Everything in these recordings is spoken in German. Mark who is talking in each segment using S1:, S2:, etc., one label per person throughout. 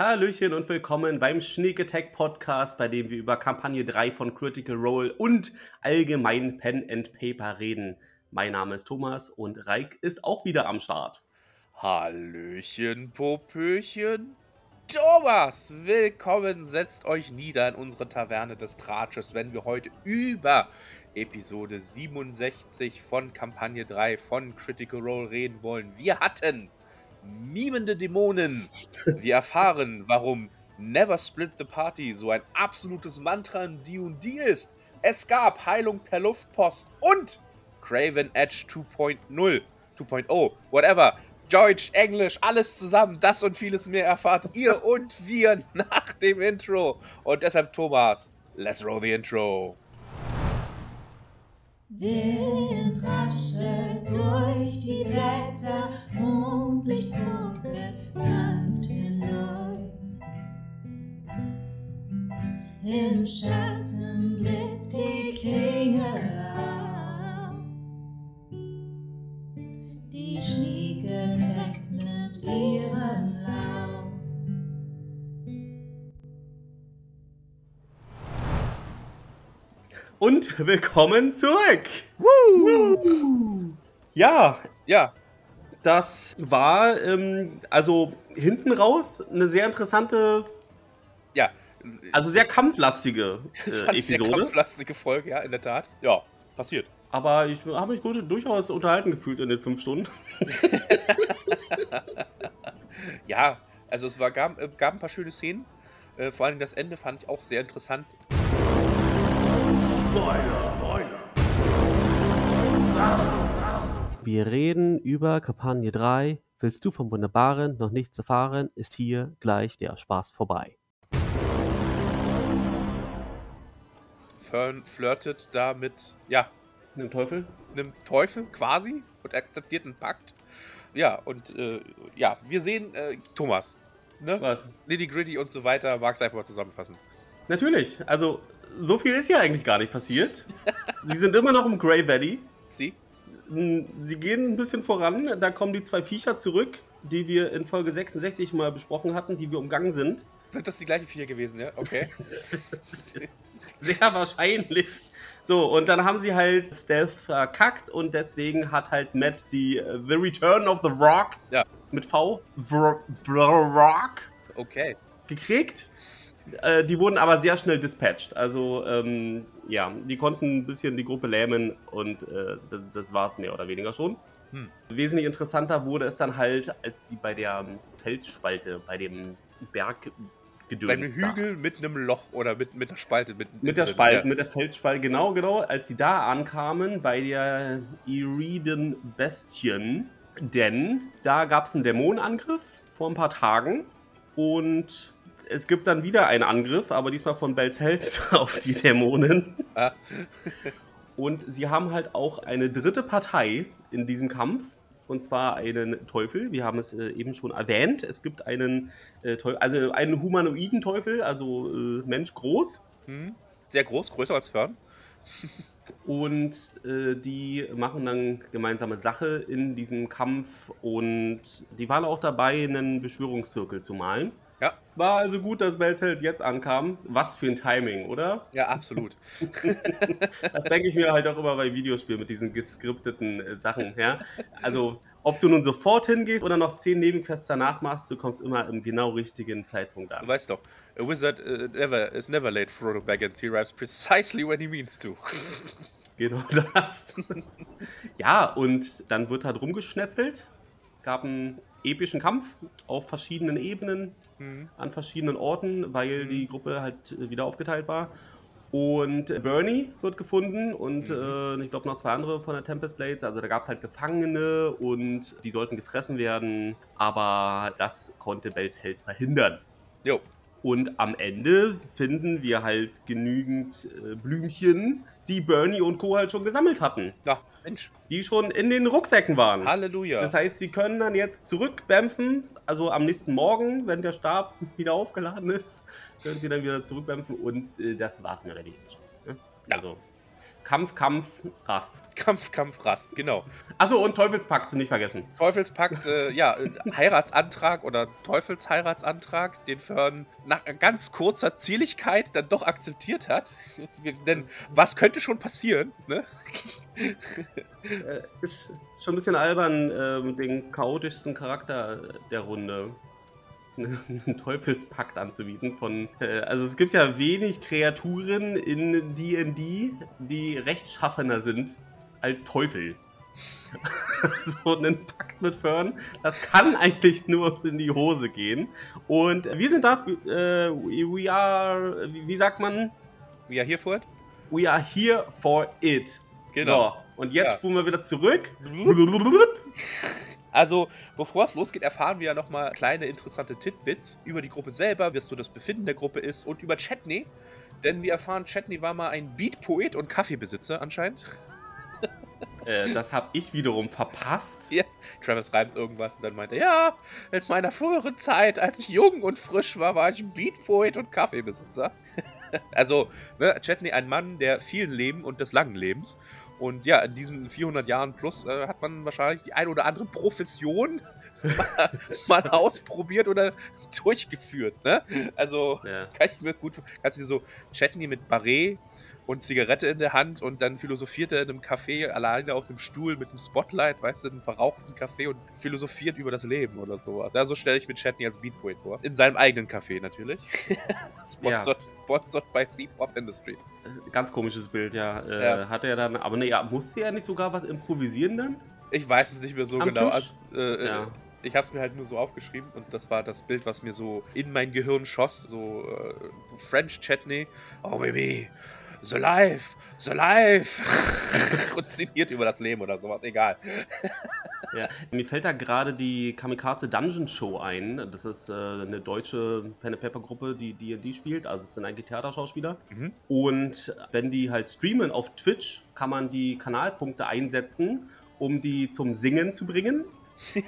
S1: Hallöchen und willkommen beim Sneak Attack Podcast, bei dem wir über Kampagne 3 von Critical Role und allgemein Pen and Paper reden. Mein Name ist Thomas und Reik ist auch wieder am Start.
S2: Hallöchen, Popöchen. Thomas, willkommen, setzt euch nieder in unsere Taverne des Tratsches, wenn wir heute über Episode 67 von Kampagne 3 von Critical Role reden wollen. Wir hatten mimende Dämonen. Wir erfahren, warum Never Split the Party so ein absolutes Mantra in D&D ist. Es gab Heilung per Luftpost und Craven Edge 2.0, 2.0, whatever. Deutsch, Englisch, alles zusammen, das und vieles mehr erfahrt ihr und wir nach dem Intro. Und deshalb, Thomas, let's roll the intro.
S3: Wind raschelt durch die Blätter, Mondlicht funkelt sanft hindurch. Im Schatten blitzt die Klinge auf. Die Schnieke deckt mit ihren Lauf.
S1: Und willkommen zurück. Woo! Ja,
S2: Ja,
S1: das war ähm, also hinten raus eine sehr interessante,
S2: ja.
S1: also sehr kampflastige äh,
S2: ich sehr
S1: Episode.
S2: kampflastige Folge, ja, in der Tat. Ja, passiert.
S1: Aber ich habe mich gut, durchaus unterhalten gefühlt in den fünf Stunden.
S2: Ja, also es war, gab, äh, gab ein paar schöne Szenen. Äh, vor allem das Ende fand ich auch sehr interessant.
S4: Wir reden über Kampagne 3. Willst du vom Wunderbaren noch nichts erfahren, ist hier gleich der Spaß vorbei.
S2: Fern flirtet da mit, ja,
S1: Mit dem Teufel?
S2: einem Teufel quasi und akzeptiert einen Pakt. Ja, und äh, ja, wir sehen äh, Thomas. Ne?
S1: Was?
S2: Nitty Gritty und so weiter. Magst du einfach mal zusammenfassen?
S1: Natürlich. Also, so viel ist ja eigentlich gar nicht passiert. Sie sind immer noch im Grey Valley.
S2: Sie?
S1: Sie gehen ein bisschen voran. Dann kommen die zwei Viecher zurück, die wir in Folge 66 mal besprochen hatten, die wir umgangen sind.
S2: Sind das die gleichen vier gewesen, ja? Okay.
S1: Sehr wahrscheinlich. So, und dann haben sie halt Stealth verkackt und deswegen hat halt Matt die äh, The Return of the Rock
S2: Ja.
S1: mit V, Vr- Rock,
S2: Okay.
S1: gekriegt. Äh, die wurden aber sehr schnell dispatched. Also, ähm, ja, die konnten ein bisschen die Gruppe lähmen und äh, das, das war es mehr oder weniger schon.
S2: Hm.
S1: Wesentlich interessanter wurde es dann halt, als sie bei der Felsspalte, bei dem Berg
S2: Bei einem Hügel mit einem Loch oder mit, mit einer Spalte. Mit,
S1: Mit der Spalte,
S2: ja.
S1: mit der Felsspalte, genau, genau. Als sie da ankamen, bei der Iriden Bestien, denn da gab es einen Dämonenangriff vor ein paar Tagen und es gibt dann wieder einen Angriff, aber diesmal von Bells Hells auf die Dämonen.
S2: Ah.
S1: Und sie haben halt auch eine dritte Partei in diesem Kampf. Und zwar einen Teufel. Wir haben es äh, eben schon erwähnt. Es gibt einen äh, Teufel, also einen humanoiden Teufel, also äh, Mensch groß.
S2: Hm. Sehr groß, größer als Fern.
S1: Und äh, die machen dann gemeinsame Sache in diesem Kampf. Und die waren auch dabei, einen Beschwörungszirkel zu malen.
S2: Ja.
S1: War also gut, dass Bells Hells jetzt ankam. Was für ein Timing, oder?
S2: Ja, absolut.
S1: Das denke ich mir halt auch immer bei Videospielen mit diesen geskripteten äh, Sachen. Ja? Also, ob du nun sofort hingehst oder noch zehn Nebenquests danach machst, du kommst immer im genau richtigen Zeitpunkt
S2: Du
S1: an.
S2: weißt doch, a wizard uh, never, is never late, Frodo Baggins. He arrives precisely when he means to.
S1: Genau das. ja, und dann wird halt rumgeschnetzelt. Es gab einen epischen Kampf auf verschiedenen Ebenen,
S2: Hm.
S1: an verschiedenen Orten, weil die Gruppe halt äh, wieder aufgeteilt war. Und äh, Bernie wird gefunden und äh, ich glaube noch zwei andere von der Tempest Blades. Also da gab es halt Gefangene und die sollten gefressen werden, aber das konnte Bells Hells verhindern.
S2: Jo.
S1: Und am Ende finden wir halt genügend äh, Blümchen, die Bernie und Co. halt schon gesammelt hatten.
S2: Na, Mensch.
S1: Die schon in den Rucksäcken waren.
S2: Halleluja.
S1: Das heißt, sie können dann jetzt zurückbämpfen, also am nächsten Morgen, wenn der Stab wieder aufgeladen ist, können sie dann wieder zurückbämpfen und äh, das war's mehr oder weniger schon. Ne?
S2: Ja.
S1: Also, Kampf, Kampf, Rast.
S2: Kampf, Kampf, Rast, genau.
S1: Achso, und Teufelspakt nicht vergessen.
S2: Teufelspakt, äh, ja, äh, Heiratsantrag oder Teufelsheiratsantrag, den Fern nach ganz kurzer Zieligkeit dann doch akzeptiert hat. Denn was könnte schon passieren, ne?
S1: Äh, ist schon ein bisschen albern, äh, mit dem chaotischsten Charakter der Runde einen Teufelspakt anzubieten von äh, also es gibt ja wenig Kreaturen in D&D, die rechtschaffener sind als Teufel. so einen Pakt mit Fern, das kann eigentlich nur in die Hose gehen. Und wir sind dafür, äh, we are, wie, sagt man?
S2: Wie er hier fort?
S1: We are here for it.
S2: Genau.
S1: So, und jetzt
S2: Ja.
S1: spulen wir wieder zurück.
S2: Also, bevor es losgeht, erfahren wir ja nochmal kleine interessante Titbits über die Gruppe selber, wie so das Befinden der Gruppe ist und über Chetney. Denn wir erfahren, Chetney war mal ein Beat-Poet und Kaffeebesitzer anscheinend.
S1: Äh, das habe ich wiederum verpasst.
S2: Ja. Travis reimt irgendwas und dann meint er, ja, in meiner früheren Zeit, als ich jung und frisch war, war ich ein Beat-Poet und Kaffeebesitzer. also, ne, Chetney, ein Mann der vielen Leben und des langen Lebens. Und ja, in diesen 400 Jahren plus äh, hat man wahrscheinlich die ein oder andere Profession mal, ausprobiert oder durchgeführt. Ne? Also,
S1: Ja.
S2: kann ich mir gut. Kannst du dir so Chetney mit Barret und Zigarette in der Hand und dann philosophiert er in einem Café alleine auf einem Stuhl mit einem Spotlight, weißt du, einem verrauchten Café und philosophiert über das Leben oder sowas. Ja, so stelle ich mir Chetney als Beatpoet vor. In seinem eigenen Café natürlich. sponsored, sponsored by C-Pop Industries.
S1: Ganz komisches Bild, ja. Äh,
S2: Ja.
S1: Hat er dann, aber ne, ja, musste er nicht sogar was improvisieren dann?
S2: Ich weiß es nicht mehr so
S1: Am
S2: genau.
S1: Tisch?
S2: Also, äh,
S1: Ja.
S2: äh, Ich habe es mir halt nur so aufgeschrieben und das war das Bild, was mir so in mein Gehirn schoss. So äh, French Chetney. Oh, baby. So live, so live. und sinniert über das Leben oder sowas, egal.
S1: Ja. Mir fällt da gerade die Kamikaze Dungeon Show ein. Das ist äh, eine deutsche Pen and Paper Gruppe, die D&D spielt. Also es sind eigentlich Theaterschauspieler.
S2: Mhm.
S1: Und wenn die halt streamen auf Twitch, kann man die Kanalpunkte einsetzen, um die zum Singen zu bringen.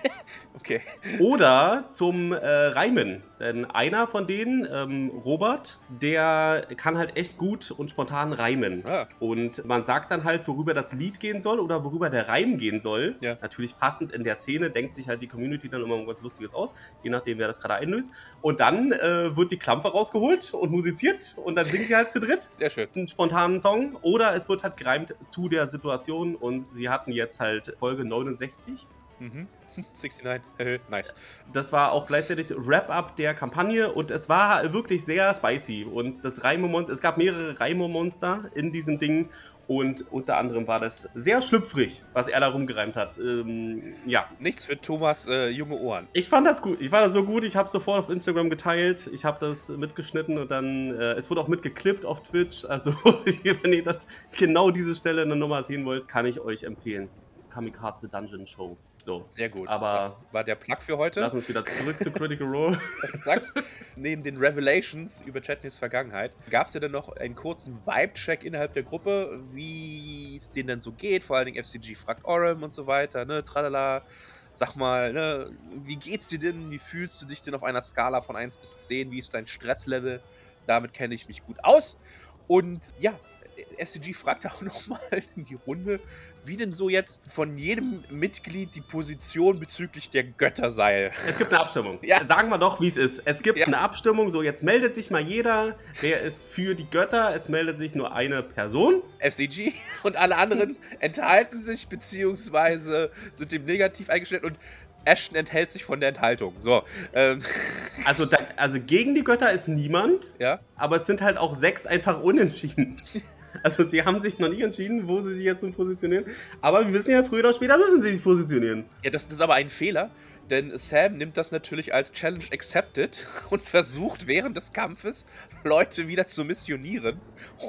S2: Okay.
S1: Oder zum äh, Reimen. Denn einer von denen, ähm, Robert, der kann halt echt gut und spontan reimen.
S2: Ah.
S1: Und man sagt dann halt, worüber das Lied gehen soll oder worüber der Reim gehen soll.
S2: Ja.
S1: Natürlich passend in der Szene denkt sich halt die Community dann immer irgendwas Lustiges aus, je nachdem, wer das gerade einlöst. Und dann äh, wird die Klampe rausgeholt und musiziert und dann singen sie halt zu dritt
S2: Sehr schön.
S1: einen spontanen Song oder es wird halt gereimt zu der Situation und sie hatten jetzt halt Folge 69
S2: Mhm. 69. Äh, nice.
S1: das war auch gleichzeitig Wrap-up der Kampagne und es war wirklich sehr spicy. Und das Reime-Monster, es gab mehrere Reime-Monster in diesem Ding und unter anderem war das sehr schlüpfrig, was er da rumgereimt hat. Ähm, ja,
S2: Nichts für Thomas äh, junge Ohren.
S1: ich fand das gut. Ich fand das so gut. Ich habe sofort auf Instagram geteilt. Ich habe das mitgeschnitten und dann, äh, es wurde auch mitgeklippt auf Twitch. Also, wenn ihr das genau diese Stelle in der Nummer sehen wollt, kann ich euch empfehlen. Kamikaze Dungeon Show. So.
S2: Sehr gut.
S1: Aber-
S2: das war der Plug für heute.
S1: Lass uns wieder zurück zu Critical Role.
S2: Exakt. Neben den Revelations über Chetneys Vergangenheit gab es ja dann noch einen kurzen Vibe-Check innerhalb der Gruppe, wie es denen denn so geht. Vor allen Dingen FCG fragt Orem und so weiter, ne? Tralala. Sag mal, ne, wie geht's dir denn? Wie fühlst du dich denn auf einer Skala von 1 bis 10? Wie ist dein Stresslevel? Damit kenne ich mich gut aus. Und ja, FCG fragt auch nochmal in die Runde, wie denn so jetzt von jedem Mitglied die Position bezüglich der Götter sei.
S1: Es gibt eine Abstimmung.
S2: Ja.
S1: Sagen wir doch, wie es ist. Es gibt
S2: Ja.
S1: eine Abstimmung. So, jetzt meldet sich mal jeder. Wer ist für die Götter? Es meldet sich nur eine Person.
S2: FCG und alle anderen enthalten sich beziehungsweise sind dem negativ eingestellt und Ashton enthält sich von der Enthaltung. So, ähm,
S1: Also, da, also gegen die Götter ist niemand,
S2: ja.
S1: aber es sind halt auch sechs einfach unentschieden. Also sie haben sich noch nicht entschieden, wo sie sich jetzt nun positionieren. Aber wir wissen ja, früher oder später müssen sie sich positionieren.
S2: Ja, das ist aber ein Fehler, denn Sam nimmt das natürlich als Challenge accepted und versucht während des Kampfes Leute wieder zu missionieren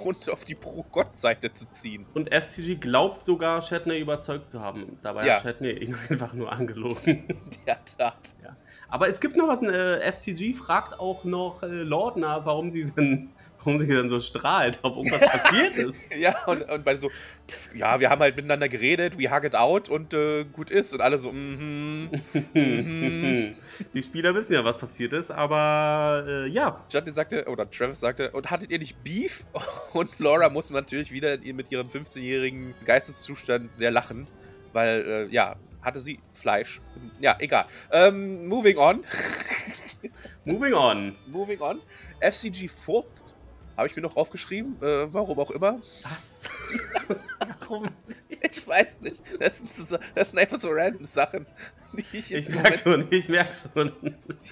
S2: und auf die Pro-Gott-Seite zu ziehen.
S1: Und FCG glaubt sogar, Shatner überzeugt zu haben. Dabei
S2: Ja.
S1: hat Shatner ihn einfach nur angelogen.
S2: Der Tat.
S1: Ja. Aber es gibt noch was, äh, FCG fragt auch noch äh, Lordner, warum sie denn, warum sie dann so strahlt, ob irgendwas passiert ist.
S2: Ja, und, und bei so, pff, ja, wir haben halt miteinander geredet, we hug it out und äh, gut ist. Und alle so, mhm. Mhm.
S1: Die Spieler wissen ja, was passiert ist, aber äh, ja.
S2: Justin sagte, oder Travis sagte, und hattet ihr nicht Beef? Und Laura muss natürlich wieder mit ihrem 15-jährigen Geisteszustand sehr lachen, weil, äh, ja, hatte sie Fleisch. Ja, egal. Ähm, moving on.
S1: Moving on.
S2: moving on. FCG furzt. Habe ich mir noch aufgeschrieben, äh, warum auch immer.
S1: Was? Warum?
S2: Ich weiß nicht. Das sind, das sind einfach so random Sachen, die ich,
S1: Ich merke schon, ich merke schon.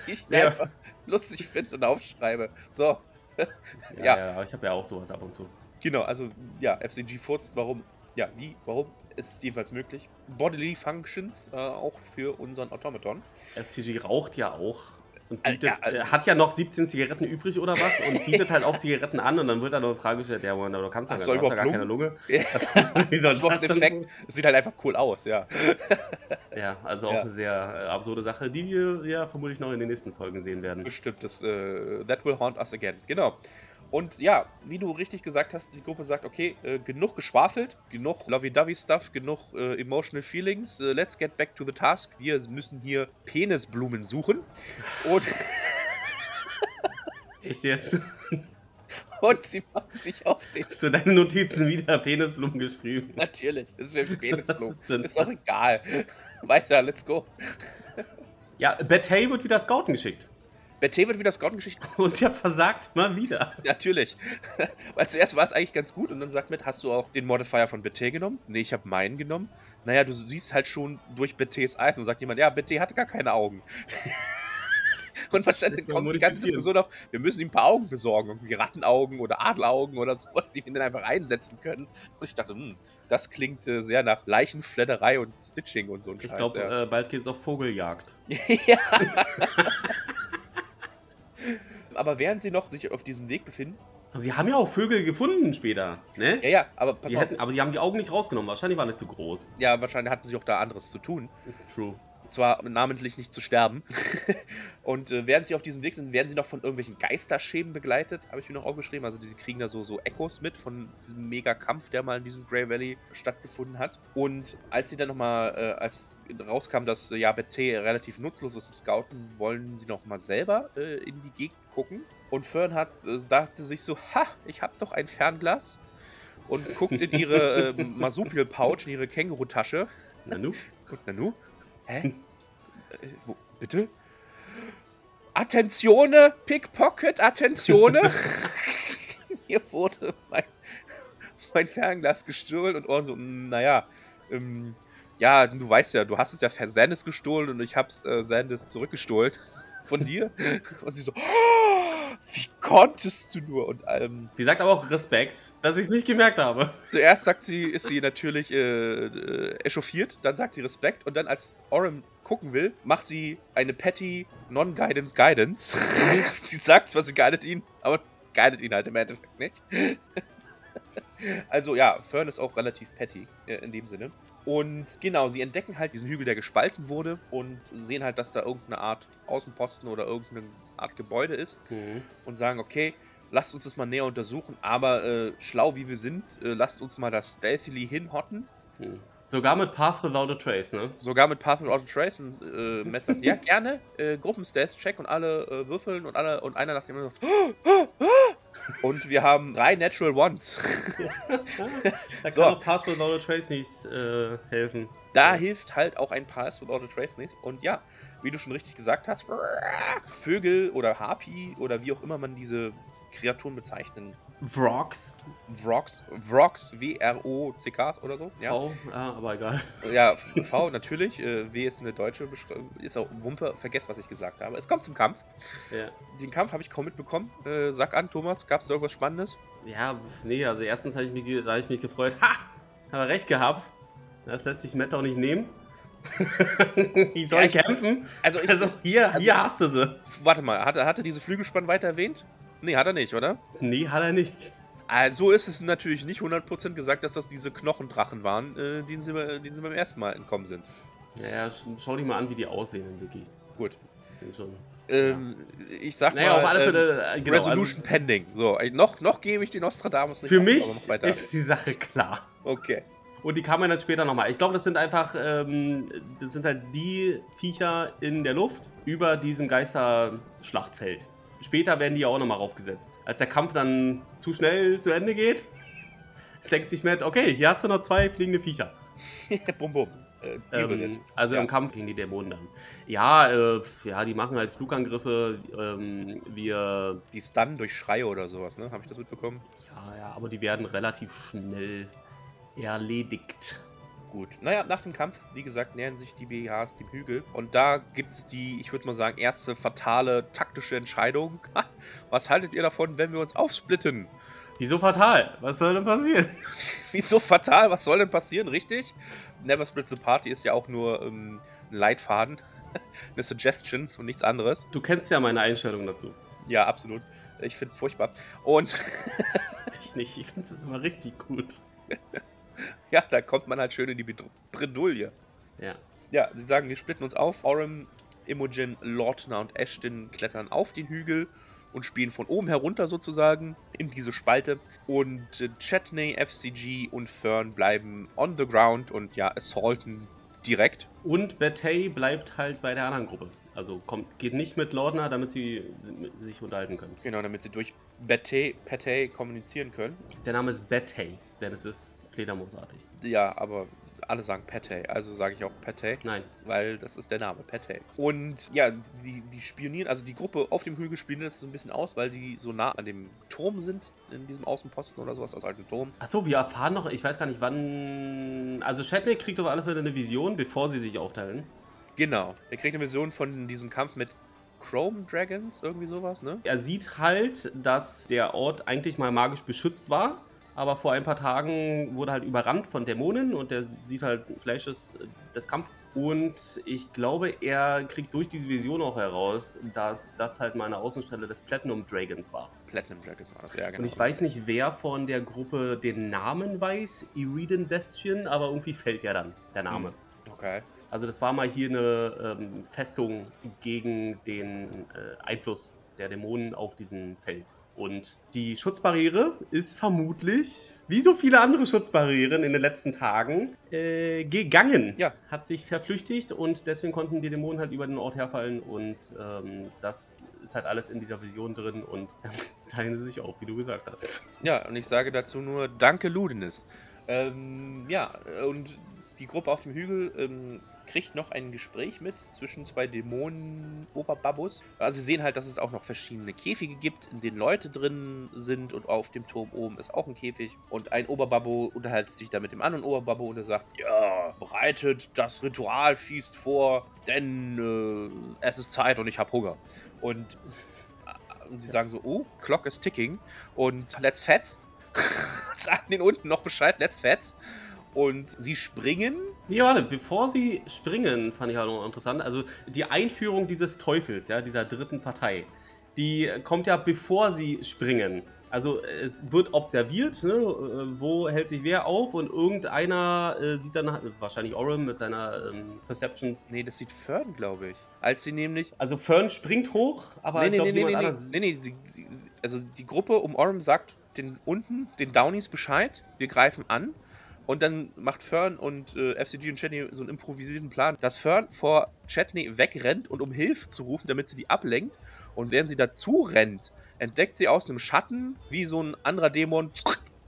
S2: die ich
S1: Ja.
S2: einfach lustig finde und aufschreibe. So,
S1: Ja,
S2: Ja.
S1: ja, ich habe ja auch sowas ab und zu.
S2: genau. Also, ja, FCG furzt. Warum? Ja, wie? Warum? Ist jedenfalls möglich. Bodily Functions, äh, auch für unseren Automaton.
S1: FCG raucht ja auch und
S2: Äh,
S1: bietet,
S2: ja, also-
S1: äh, hat ja noch 17 Zigaretten übrig oder was und bietet halt auch Zigaretten an und dann wird dann noch eine Frage gestellt, ja, Moment, aber du kannst ja gar, gar keine Lunge.
S2: Ja.
S1: Das, wie soll
S2: Das
S1: das?
S2: Effekt. Sieht halt einfach cool aus, ja.
S1: Ja, also auch
S2: Ja.
S1: eine sehr äh, absurde Sache, die wir ja vermutlich noch in den nächsten Folgen sehen werden.
S2: Bestimmt, das äh, That will haunt us again. Genau. Und ja, wie du richtig gesagt hast, die Gruppe sagt, okay, äh, genug geschwafelt, genug lovey-dovey-Stuff, genug äh, emotional feelings, äh, let's get back to the task. Wir müssen hier Penisblumen suchen. Und,
S1: Echt jetzt?
S2: und sie machen sich auf den...
S1: Hast du deine Notizen wieder Penisblumen geschrieben?
S2: Natürlich, das wäre Penisblumen.
S1: Ist
S2: Ist doch
S1: das?
S2: egal. Weiter, let's go.
S1: Ja, Bethay wird wieder scouten geschickt.
S2: Betty wird wieder Scout-Geschichte.
S1: Und der versagt mal wieder.
S2: Natürlich. Weil zuerst war es eigentlich ganz gut und dann sagt Matt, hast du auch den Modifier von BT genommen? Nee, ich habe meinen genommen. Naja, du siehst halt schon durch BTs Eis und sagt jemand, ja, BT hatte gar keine Augen. und wahrscheinlich kommt die ganze. Diskussion auf, wir müssen ihm ein paar Augen besorgen, irgendwie Rattenaugen oder Adelaugen oder sowas, die wir dann einfach einsetzen können. Und ich dachte, hm, das klingt äh, sehr nach Leichenfledderei und Stitching und so ein
S1: Ich glaube,
S2: ja.
S1: äh, bald geht es auf Vogeljagd.
S2: ja. Aber während sie noch sich auf diesem Weg befinden,
S1: Aber sie haben ja auch Vögel gefunden später, ne?
S2: ja, ja, aber
S1: Sie hätten, aber sie haben die Augen nicht rausgenommen. Wahrscheinlich waren die zu groß.
S2: Ja, wahrscheinlich hatten sie auch da anderes zu tun.
S1: True.
S2: Zwar namentlich nicht zu sterben. und äh, während sie auf diesem Weg sind, werden sie noch von irgendwelchen Geisterschemen begleitet, habe ich mir noch aufgeschrieben. Also sie kriegen da so, so Echos mit von diesem Mega-Kampf, der mal in diesem Grey Valley stattgefunden hat. Und als sie dann nochmal, äh, als rauskam, dass äh, ja BT relativ nutzlos ist im Scouten, wollen sie nochmal selber äh, in die Gegend gucken. Und Fern hat, äh, dachte sich so, ha, ich habe doch ein Fernglas. Und guckt in ihre äh, Marsupial-Pouch, in ihre Känguru-Tasche
S1: Nanu?
S2: und Nanu? Hä? Äh, wo, bitte? Attentione, Pickpocket, Attentione. Hier wurde mein, mein Fernglas gestohlen und Ohren so, "Mm, naja, ähm, ja, du weißt ja, du hast es ja für Sandys gestohlen und ich hab's äh, Sandys zurückgestohlen von dir. Und sie so, "Oh, wie konntest du nur? Und ähm,
S1: Sie sagt aber auch Respekt, dass ich es nicht gemerkt habe.
S2: Zuerst sagt sie, ist sie natürlich äh, äh, echauffiert, dann sagt sie Respekt und dann, als Oren gucken will, macht sie eine petty Non-Guidance Guidance. sie sagt zwar, sie guidet ihn, aber guidet ihn halt im Endeffekt nicht. also ja, Fern ist auch relativ petty äh, in dem Sinne. Und genau, sie entdecken halt diesen Hügel, der gespalten wurde und sehen halt, dass da irgendeine Art Außenposten oder irgendeine Art Gebäude ist und sagen, okay, lasst uns das mal näher untersuchen, aber äh, schlau wie wir sind, äh, lasst uns mal das stealthily hinhotten.
S1: Sogar mit Path Without a Trace, ne?
S2: Sogar mit Path Without a Trace und äh, Matt sagt, ja, gerne, äh, Gruppen-Stealth-Check und alle äh, würfeln und alle und einer nach dem anderen sagt, und wir haben drei Natural Ones.
S1: Da
S2: So.
S1: kann auch Path Without a Trace nicht äh, helfen.
S2: Da hilft halt auch ein Pass Without a Trace nicht. Und ja, wie du schon richtig gesagt hast, Vögel oder Harpy oder wie auch immer man diese Kreaturen bezeichnen.
S1: Vrogs.
S2: Vrox, Vrox, W-R-O-C-K oder so. Ja.
S1: V, ah, aber egal.
S2: Ja, V natürlich. Äh, W ist eine deutsche Beschreibung. Ist auch Wumpe. Vergesst, was ich gesagt habe. Es kommt zum Kampf.
S1: Ja.
S2: Den Kampf habe ich kaum mitbekommen. Äh, sag an, Thomas, gab es irgendwas Spannendes?
S1: ja, nee, also erstens habe ich, mich da hab ich mich gefreut. Ha! Hat er recht gehabt. Das lässt sich Matt auch nicht nehmen. die sollen
S2: Ja,
S1: kämpfen.
S2: Also, ich,
S1: Also hier, hier hast du sie.
S2: warte mal, hat, er- hat er diese Flügelspann weiter erwähnt? Nee, hat er nicht, oder?
S1: Nee, hat er nicht.
S2: Also ist es natürlich nicht 100% gesagt, dass das diese Knochendrachen waren, äh, denen, sie, bei- denen sie beim ersten Mal entkommen sind.
S1: Ja, sch- schau dich mal an, wie die aussehen im Wiki.
S2: Gut.
S1: Die sind schon.
S2: Ähm, Ich sag
S1: Naja,
S2: mal,
S1: auf alle
S2: ähm,
S1: Fälle, äh, genau.
S2: Resolution
S1: Also,
S2: pending. So, äh, noch, noch gebe ich die Nostradamus nicht
S1: für
S2: auf,
S1: mich ist die Sache klar.
S2: Okay.
S1: Und die kamen dann später nochmal. Ich glaube, das sind einfach, ähm, das sind halt die Viecher in der Luft über diesem Geisterschlachtfeld. Später werden die ja auch nochmal raufgesetzt. Als der Kampf dann zu schnell zu Ende geht, denkt sich Matt, okay, hier hast du noch zwei fliegende Viecher.
S2: bum, bum. Äh,
S1: Ähm, also
S2: Ja.
S1: im Kampf gegen die Dämonen dann. Ja, äh, ja, die machen halt Flugangriffe. Ähm, wir,
S2: Die Stun durch Schreie oder sowas, ne? Habe ich das mitbekommen?
S1: ja, ja, aber die werden relativ schnell erledigt.
S2: Gut. Naja, nach dem Kampf, wie gesagt, nähern sich die BHs dem Hügel. Und da gibt es die, ich würde mal sagen, erste fatale taktische Entscheidung. Was haltet ihr davon, wenn wir uns aufsplitten?
S1: Wieso fatal? Was soll denn passieren?
S2: Wieso fatal? Was soll denn passieren? Richtig? Never Split the Party ist ja auch nur ähm, ein Leitfaden. Eine Suggestion und nichts anderes.
S1: Du kennst ja meine Einstellung dazu.
S2: Ja, absolut. Ich finde es furchtbar. Und
S1: Ich nicht. Ich finde es immer richtig gut.
S2: ja, da kommt man halt schön in die Bredouille.
S1: Ja.
S2: Ja, sie sagen, wir splitten uns auf. Orem, Imogen, Lordna und Ashton klettern auf den Hügel und spielen von oben herunter sozusagen in diese Spalte. Und äh, Chetney, FCG und Fern bleiben on the ground und ja, assaulten direkt.
S1: Und Betey bleibt halt bei der anderen Gruppe. Also kommt, geht nicht mit Lordner, damit sie sich unterhalten können.
S2: Genau, damit sie durch Petey kommunizieren können.
S1: Der Name ist Betey, denn es ist Fledermausartig.
S2: Ja, aber alle sagen Petey, also sage ich auch Petey.
S1: Nein.
S2: weil das ist der Name, Petey. Und ja, die, die spionieren, also die Gruppe auf dem Hügel spioniert das so ein bisschen aus, weil die so nah an dem Turm sind, in diesem Außenposten oder sowas aus alten Turm.
S1: Achso, wir erfahren noch, ich weiß gar nicht wann. Also Shatney kriegt auf alle Fälle eine Vision, bevor sie sich aufteilen.
S2: Genau. Er kriegt eine Vision von diesem Kampf mit Chrome Dragons, irgendwie sowas, ne?
S1: Er sieht halt, dass der Ort eigentlich mal magisch beschützt war. Aber vor ein paar Tagen wurde halt überrannt von Dämonen und der sieht halt Flashes des Kampfes. Und ich glaube, er kriegt durch diese Vision auch heraus, dass das halt mal eine Außenstelle des Platinum Dragons war.
S2: Platinum Dragons war das, ja, genau.
S1: Und ich weiß nicht, wer von der Gruppe den Namen weiß, Iridan Bastion, aber irgendwie fällt ja dann der Name.
S2: Okay.
S1: Also das war mal hier eine ähm, Festung gegen den äh, Einfluss der Dämonen auf diesem Feld. Und die Schutzbarriere ist vermutlich, wie so viele andere Schutzbarrieren in den letzten Tagen, äh, gegangen.
S2: Ja.
S1: Hat sich verflüchtigt und deswegen konnten die Dämonen halt über den Ort herfallen und ähm, das ist halt alles in dieser Vision drin und dann teilen sie sich auf, wie du gesagt hast.
S2: Ja, und ich sage dazu nur Danke, Ludenis. Ähm, ja, und die Gruppe auf dem Hügel ähm, kriegt noch ein Gespräch mit zwischen zwei Dämonen Oberbabus. Also sie sehen halt, dass es auch noch verschiedene Käfige gibt, in denen Leute drin sind und auf dem Turm oben ist auch ein Käfig. Und ein Oberbabbo unterhält sich da mit dem anderen Oberbabbo und er sagt, ja, bereitet das Ritualfeast vor, denn äh, es ist Zeit und ich habe Hunger. Und, äh, und sie sagen so, oh, Clock is ticking und let's fetz. sagen den unten noch Bescheid, let's fetz. Und sie springen.
S1: Nee, warte, bevor sie springen, fand ich halt noch interessant. Also die Einführung dieses Teufels, ja, dieser dritten Partei, die kommt ja bevor sie springen. Also es wird observiert, ne, äh, wo hält sich wer auf und irgendeiner äh, sieht dann wahrscheinlich Oren mit seiner ähm, Perception.
S2: Nee, das sieht Fern, glaube ich. Als sie nämlich.
S1: Also Fern springt hoch, aber ich glaube jemand
S2: nee,
S1: anders.
S2: nee, nee, sie, sie, also die Gruppe um Orm sagt den unten, den Downies Bescheid, wir greifen an. Und dann macht Fern und äh, FCG und Chetney so einen improvisierten Plan, dass Fern vor Chetney wegrennt und um Hilfe zu rufen, damit sie die ablenkt. Und während sie dazu rennt, entdeckt sie aus einem Schatten, wie so ein anderer Dämon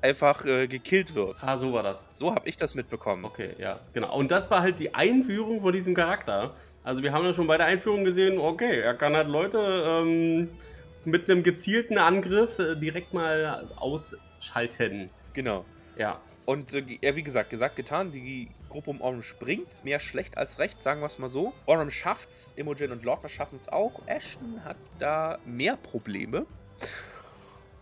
S2: einfach äh, gekillt wird.
S1: Ah, so war das.
S2: So habe ich das mitbekommen.
S1: Okay, ja, genau. Und das war halt die Einführung von diesem Charakter. Also wir haben ja schon bei der Einführung gesehen, okay, er kann halt Leute ähm, mit einem gezielten Angriff äh, direkt mal ausschalten.
S2: Genau.
S1: Ja.
S2: Und äh, ja, wie gesagt, gesagt, getan. Die Gruppe um Orm springt. Mehr schlecht als recht, sagen wir es mal so. Orm schafft's. Imogen und Lorna schaffen es auch. Ashton hat da mehr Probleme.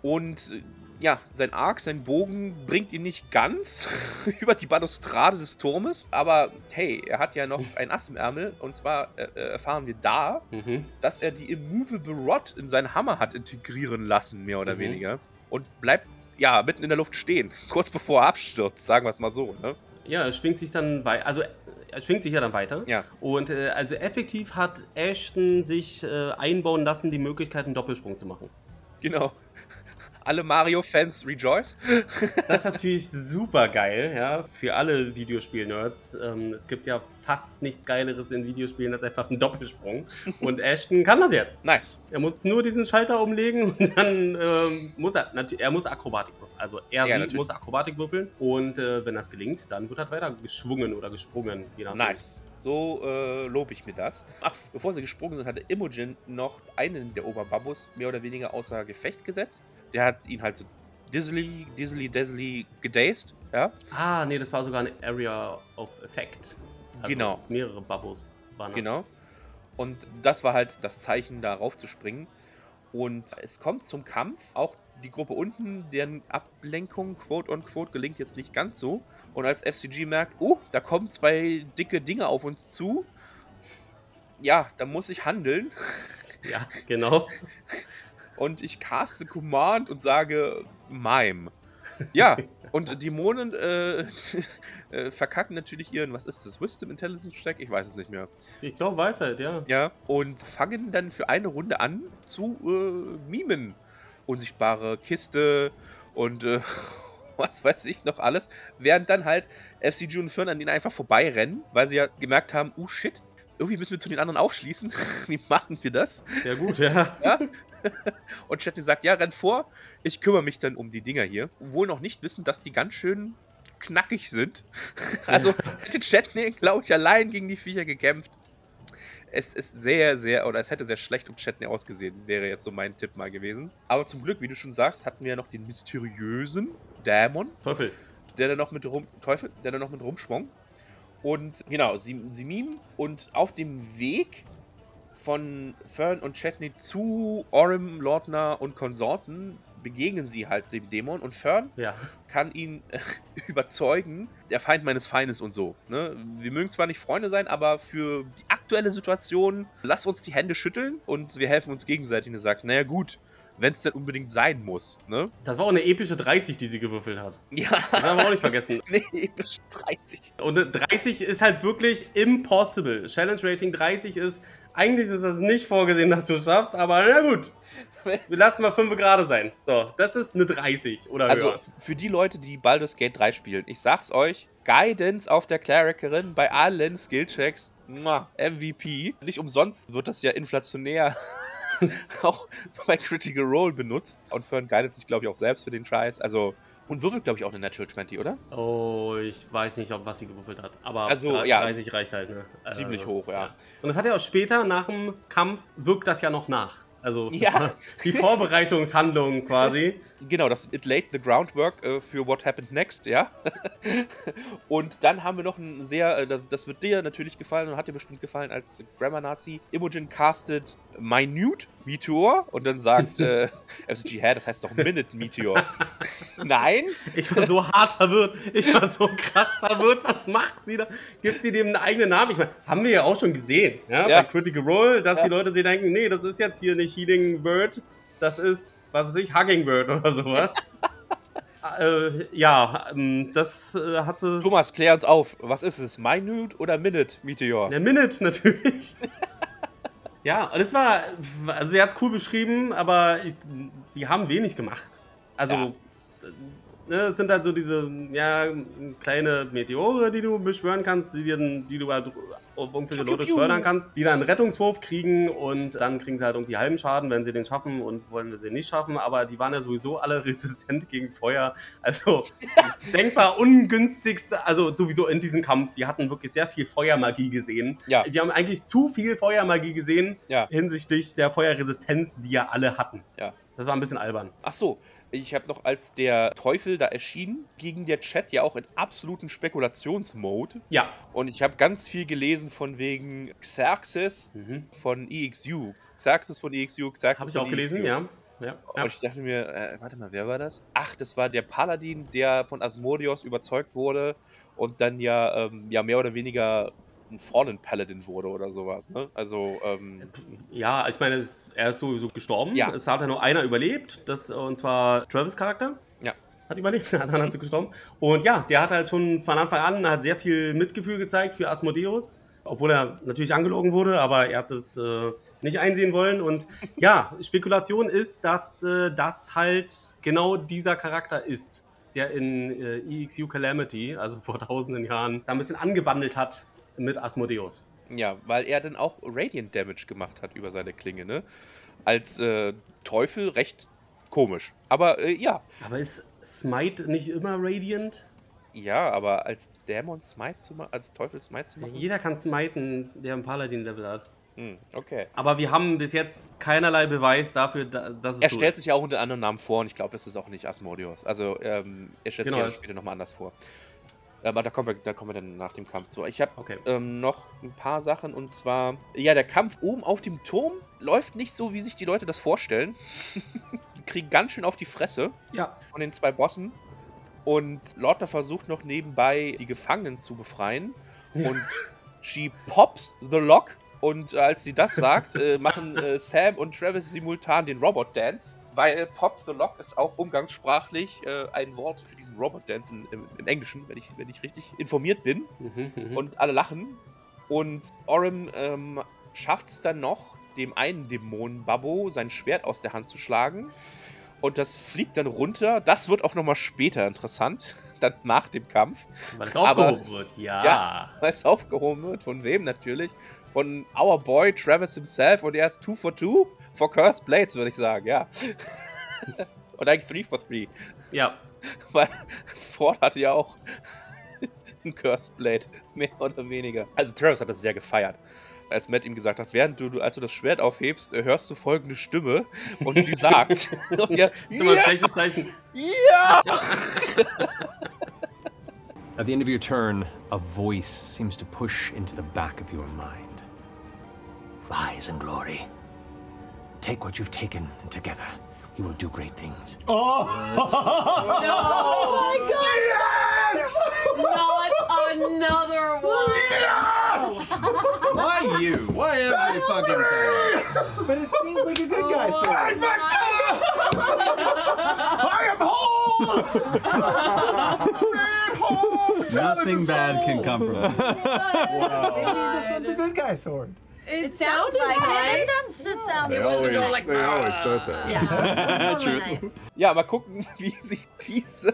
S2: Und äh, ja, sein Arc, sein Bogen bringt ihn nicht ganz über die Balustrade des Turmes. Aber hey, er hat ja noch ein Ass im Ärmel. Und zwar äh, äh, erfahren wir da,
S1: Mhm.
S2: dass er die Immovable Rod in seinen Hammer hat integrieren lassen, mehr oder
S1: Mhm.
S2: weniger. Und bleibt, ja, mitten in der Luft stehen. Kurz bevor er abstürzt, sagen wir es mal so, ne?
S1: Ja, er schwingt sich dann wei Also er schwingt sich ja dann weiter.
S2: Ja.
S1: Und äh, also effektiv hat Ashton sich äh, einbauen lassen, die Möglichkeit, einen Doppelsprung zu machen.
S2: Genau. Alle Mario-Fans rejoice.
S1: Das ist natürlich super geil, ja, für alle Videospiel-Nerds. Ähm, es gibt ja fast nichts Geileres in Videospielen als einfach einen Doppelsprung. Und Ashton kann das jetzt.
S2: Nice.
S1: Er muss nur diesen Schalter umlegen und dann ähm, muss er, er muss Akrobatik würfeln. Also er
S2: Ja,
S1: sie
S2: natürlich.
S1: muss Akrobatik würfeln und äh, wenn das gelingt, dann wird halt weiter geschwungen oder gesprungen. Je nachdem.
S2: Nice. So äh, lobe ich mir das. Ach, bevor sie gesprungen sind, hatte Imogen noch einen der Oberbabus mehr oder weniger außer Gefecht gesetzt. Der hat ihn halt so dizzily, dizzily, dazzily gedazed. Ja.
S1: Ah, nee, das war sogar eine Area of Effect. Also
S2: Genau.
S1: Mehrere Babos waren das.
S2: Genau. Und das war halt das Zeichen, da raufzuspringen. Und es kommt zum Kampf. Auch die Gruppe unten, deren Ablenkung, quote on quote, gelingt jetzt nicht ganz so. Und als FCG merkt, oh, da kommen zwei dicke Dinge auf uns zu. Ja, da muss ich handeln.
S1: Ja, genau.
S2: Und ich caste Command und sage Mime. Ja, und Dämonen äh, äh, verkacken natürlich ihren, was ist das, Wisdom Intelligence Check? Ich weiß es nicht mehr.
S1: Ich glaube, Weisheit, ja.
S2: Ja, und fangen dann für eine Runde an zu äh, mimen. Unsichtbare Kiste und äh, was weiß ich noch alles. Während dann halt FC June Fern an ihnen einfach vorbeirennen, weil sie ja gemerkt haben, oh shit, irgendwie müssen wir zu den anderen aufschließen. Wie machen wir das?
S1: Sehr gut, ja.
S2: Ja? Und Chetney sagt, ja, renn vor, ich kümmere mich dann um die Dinger hier. Wohl noch nicht wissen, dass die ganz schön knackig sind. Also hätte Chetney, glaube ich, allein gegen die Viecher gekämpft. Es ist sehr, sehr, oder es hätte sehr schlecht um Chetney ausgesehen, wäre jetzt so mein Tipp mal gewesen. Aber zum Glück, wie du schon sagst, hatten wir ja noch den mysteriösen Dämon,
S1: Teufel.
S2: der dann noch mit rum, Teufel, der dann noch mit rumschwung. Und genau, sie, sie mimen und auf dem Weg von Fern und Chetney zu Orem, Lordner und Konsorten begegnen sie halt dem Dämon und Fern
S1: Ja.
S2: kann ihn äh, überzeugen, der Feind meines Feindes und so. Ne? Wir mögen zwar nicht Freunde sein, aber für die aktuelle Situation, lass uns die Hände schütteln und wir helfen uns gegenseitig. Und er sagt, naja gut, wenn es denn unbedingt sein muss. Ne?
S1: Das war auch eine epische 30, die sie gewürfelt hat.
S2: Ja,
S1: Das haben wir auch nicht vergessen.
S2: nee, episch 30.
S1: Und eine 30 ist halt wirklich impossible. Challenge Rating 30 ist, eigentlich ist das nicht vorgesehen, dass du es schaffst, aber na gut. Wir lassen mal 5 gerade sein. So, das ist eine 30 oder
S2: Also
S1: höher.
S2: für die Leute, die Baldur's Gate 3 spielen, ich sag's euch, Guidance auf der Clericerin bei allen Skillchecks, MVP. Nicht umsonst wird das ja inflationär auch bei Critical Role benutzt. Und Fern guidet sich, glaube ich, auch selbst für den Scheiß. Also, und würfelt, glaube ich, auch eine Natural 20, oder?
S1: Oh, ich weiß nicht, ob was sie gewürfelt hat. Aber
S2: Also,
S1: dre-
S2: ja.
S1: 30 reicht halt, ne?
S2: Ziemlich hoch, ja.
S1: Und das hat ja auch später, nach dem Kampf, wirkt das ja noch nach. Also,
S2: Ja.
S1: die Vorbereitungshandlung quasi.
S2: Genau, das It laid the groundwork äh, für What Happened Next, ja. und dann haben wir noch ein sehr, äh, das- wird dir natürlich gefallen und hat dir bestimmt gefallen als Grammar-Nazi. Imogen castet Minute Meteor und dann sagt äh, FCG, hä, das heißt doch Minute Meteor. Nein,
S1: Ich war so hart verwirrt. Ich war so krass verwirrt. Was macht sie da? Gibt sie dem einen eigenen Namen? Ich meine, haben wir ja auch schon gesehen, ja,
S2: Ja.
S1: bei Critical Role, dass
S2: Ja.
S1: die Leute sich denken, nee, das ist jetzt hier nicht Healing Word, das ist, was weiß ich, Hugging Word oder sowas. äh, ja, ähm, das äh, hat sie.
S2: Thomas, klär uns auf. Was ist es? Minute oder Minute Meteor?
S1: Der Minute natürlich. ja, und es war, also sie hat es cool beschrieben, aber sie haben wenig gemacht. Also,
S2: Ja.
S1: Ne, es sind halt so diese, ja, kleine Meteore, die du beschwören kannst, die, dir, die du halt auf irgendwelche Leute schleudern kannst, die dann einen Rettungswurf kriegen und dann kriegen sie halt irgendwie halben Schaden, wenn sie den schaffen und wollen sie den nicht schaffen, aber die waren ja sowieso alle resistent gegen Feuer. Also, denkbar ungünstigste, also sowieso in diesem Kampf. Wir hatten wirklich sehr viel Feuermagie gesehen.
S2: Ja.
S1: Wir haben eigentlich zu viel Feuermagie gesehen
S2: Ja.
S1: hinsichtlich der Feuerresistenz, die ja alle hatten.
S2: Ja.
S1: Das war ein bisschen albern.
S2: Ach so, ich habe noch, als der Teufel da erschien, ging der Chat ja auch in absoluten Spekulationsmode.
S1: Ja.
S2: Und ich habe ganz viel gelesen von wegen Xerxes
S1: Mhm.
S2: von EXU. Xerxes von EXU, Xerxes
S1: Habe ich auch gelesen,
S2: EXU.
S1: ja. Ja. ja.
S2: Und ich dachte mir, äh, warte mal, wer war das? Ach, das war der Paladin, der von Asmodeus überzeugt wurde und dann ja, ähm, ja mehr oder weniger ein Fallen Paladin wurde oder sowas. Ne? Also, ähm,
S1: Ja, ich meine, es, er ist sowieso gestorben.
S2: Ja.
S1: Es hat ja nur einer überlebt, das, und zwar Travis Charakter.
S2: Ja.
S1: hat überlebt, alle anderen sind gestorben. Und ja, der hat halt schon von Anfang an hat sehr viel Mitgefühl gezeigt für Asmodeus, obwohl er natürlich angelogen wurde, aber er hat es äh, nicht einsehen wollen. Und ja, Spekulation ist, dass äh, das halt genau dieser Charakter ist, der in äh, EXU Calamity, also vor tausenden Jahren, da ein bisschen angebandelt hat mit Asmodeus.
S2: Ja, weil er dann auch Radiant Damage gemacht hat über seine Klinge, ne? Als äh, Teufel recht komisch. Aber äh, ja.
S1: Aber ist Smite nicht immer Radiant?
S2: Ja, aber als Dämon Smite zu machen, als Teufel Smite zu machen.
S1: Jeder kann smiten, der ein Paladin-Level hat.
S2: Hm, okay.
S1: Aber wir haben bis jetzt keinerlei Beweis dafür, da- dass es
S2: Er
S1: so
S2: stellt
S1: ist.
S2: sich ja auch unter anderem Namen vor und ich glaube, das ist auch nicht Asmodeus. Also, ähm, er stellt
S1: Genau.
S2: sich ja später nochmal anders vor. Aber da kommen, wir, da kommen wir dann nach dem Kampf zu. Ich habe
S1: Okay.
S2: ähm, noch ein paar Sachen und zwar, ja, der Kampf oben auf dem Turm läuft nicht so, wie sich die Leute das vorstellen. die kriegen ganz schön auf die Fresse
S1: Ja,
S2: von den zwei Bossen. Und Lordner versucht noch nebenbei die Gefangenen zu befreien. Und she pops the lock. Und als sie das sagt, äh, machen äh, Sam und Travis simultan den Robot Dance, weil Pop the Lock ist auch umgangssprachlich äh, ein Wort für diesen Robot Dance in, im, im Englischen, wenn ich, wenn ich richtig informiert bin.
S1: Mhm, mhm.
S2: Und alle lachen. Und Orim ähm, schafft es dann noch, dem einen Dämonen-Babbo sein Schwert aus der Hand zu schlagen. Und das fliegt dann runter. Das wird auch nochmal später interessant, dann nach dem Kampf,
S1: weil es
S2: aber-
S1: aufgehoben wird. Ja.
S2: Ja. weil es aufgehoben wird. Von wem natürlich? Von our boy Travis himself. Und er ist 2 for 2 for Cursed Blades, würde ich sagen, ja. Und eigentlich 3 for 3.
S1: Ja.
S2: Weil Ford hatte ja auch ein Cursed Blade, mehr oder weniger. Also Travis hat das sehr gefeiert. Als Matt ihm gesagt hat, während du, du- als du das Schwert aufhebst, äh, hörst du folgende Stimme und sie sagt, und ja,
S1: Ist immer ein schlechtes Zeichen.
S2: ja,
S5: At the end of your turn, a voice seems to push into the back of your mind. Rise and glory. Take what you've taken, and together you will do great things. Oh! No! My goodness!
S6: Not another one. Yes!
S5: Why you? Why every fucking time?
S7: But it seems like a good guy oh sword. I am whole.
S5: Nothing bad can come from it.
S7: Maybe this one's a good guy sword.
S6: It,
S3: sounds
S6: sounded
S3: like it.
S6: nice.
S3: It sounds, it sounds
S6: It wasn't all like
S8: they always start that.
S3: Yeah.
S8: True.
S3: nice.
S2: ja, mal gucken, wie sich diese,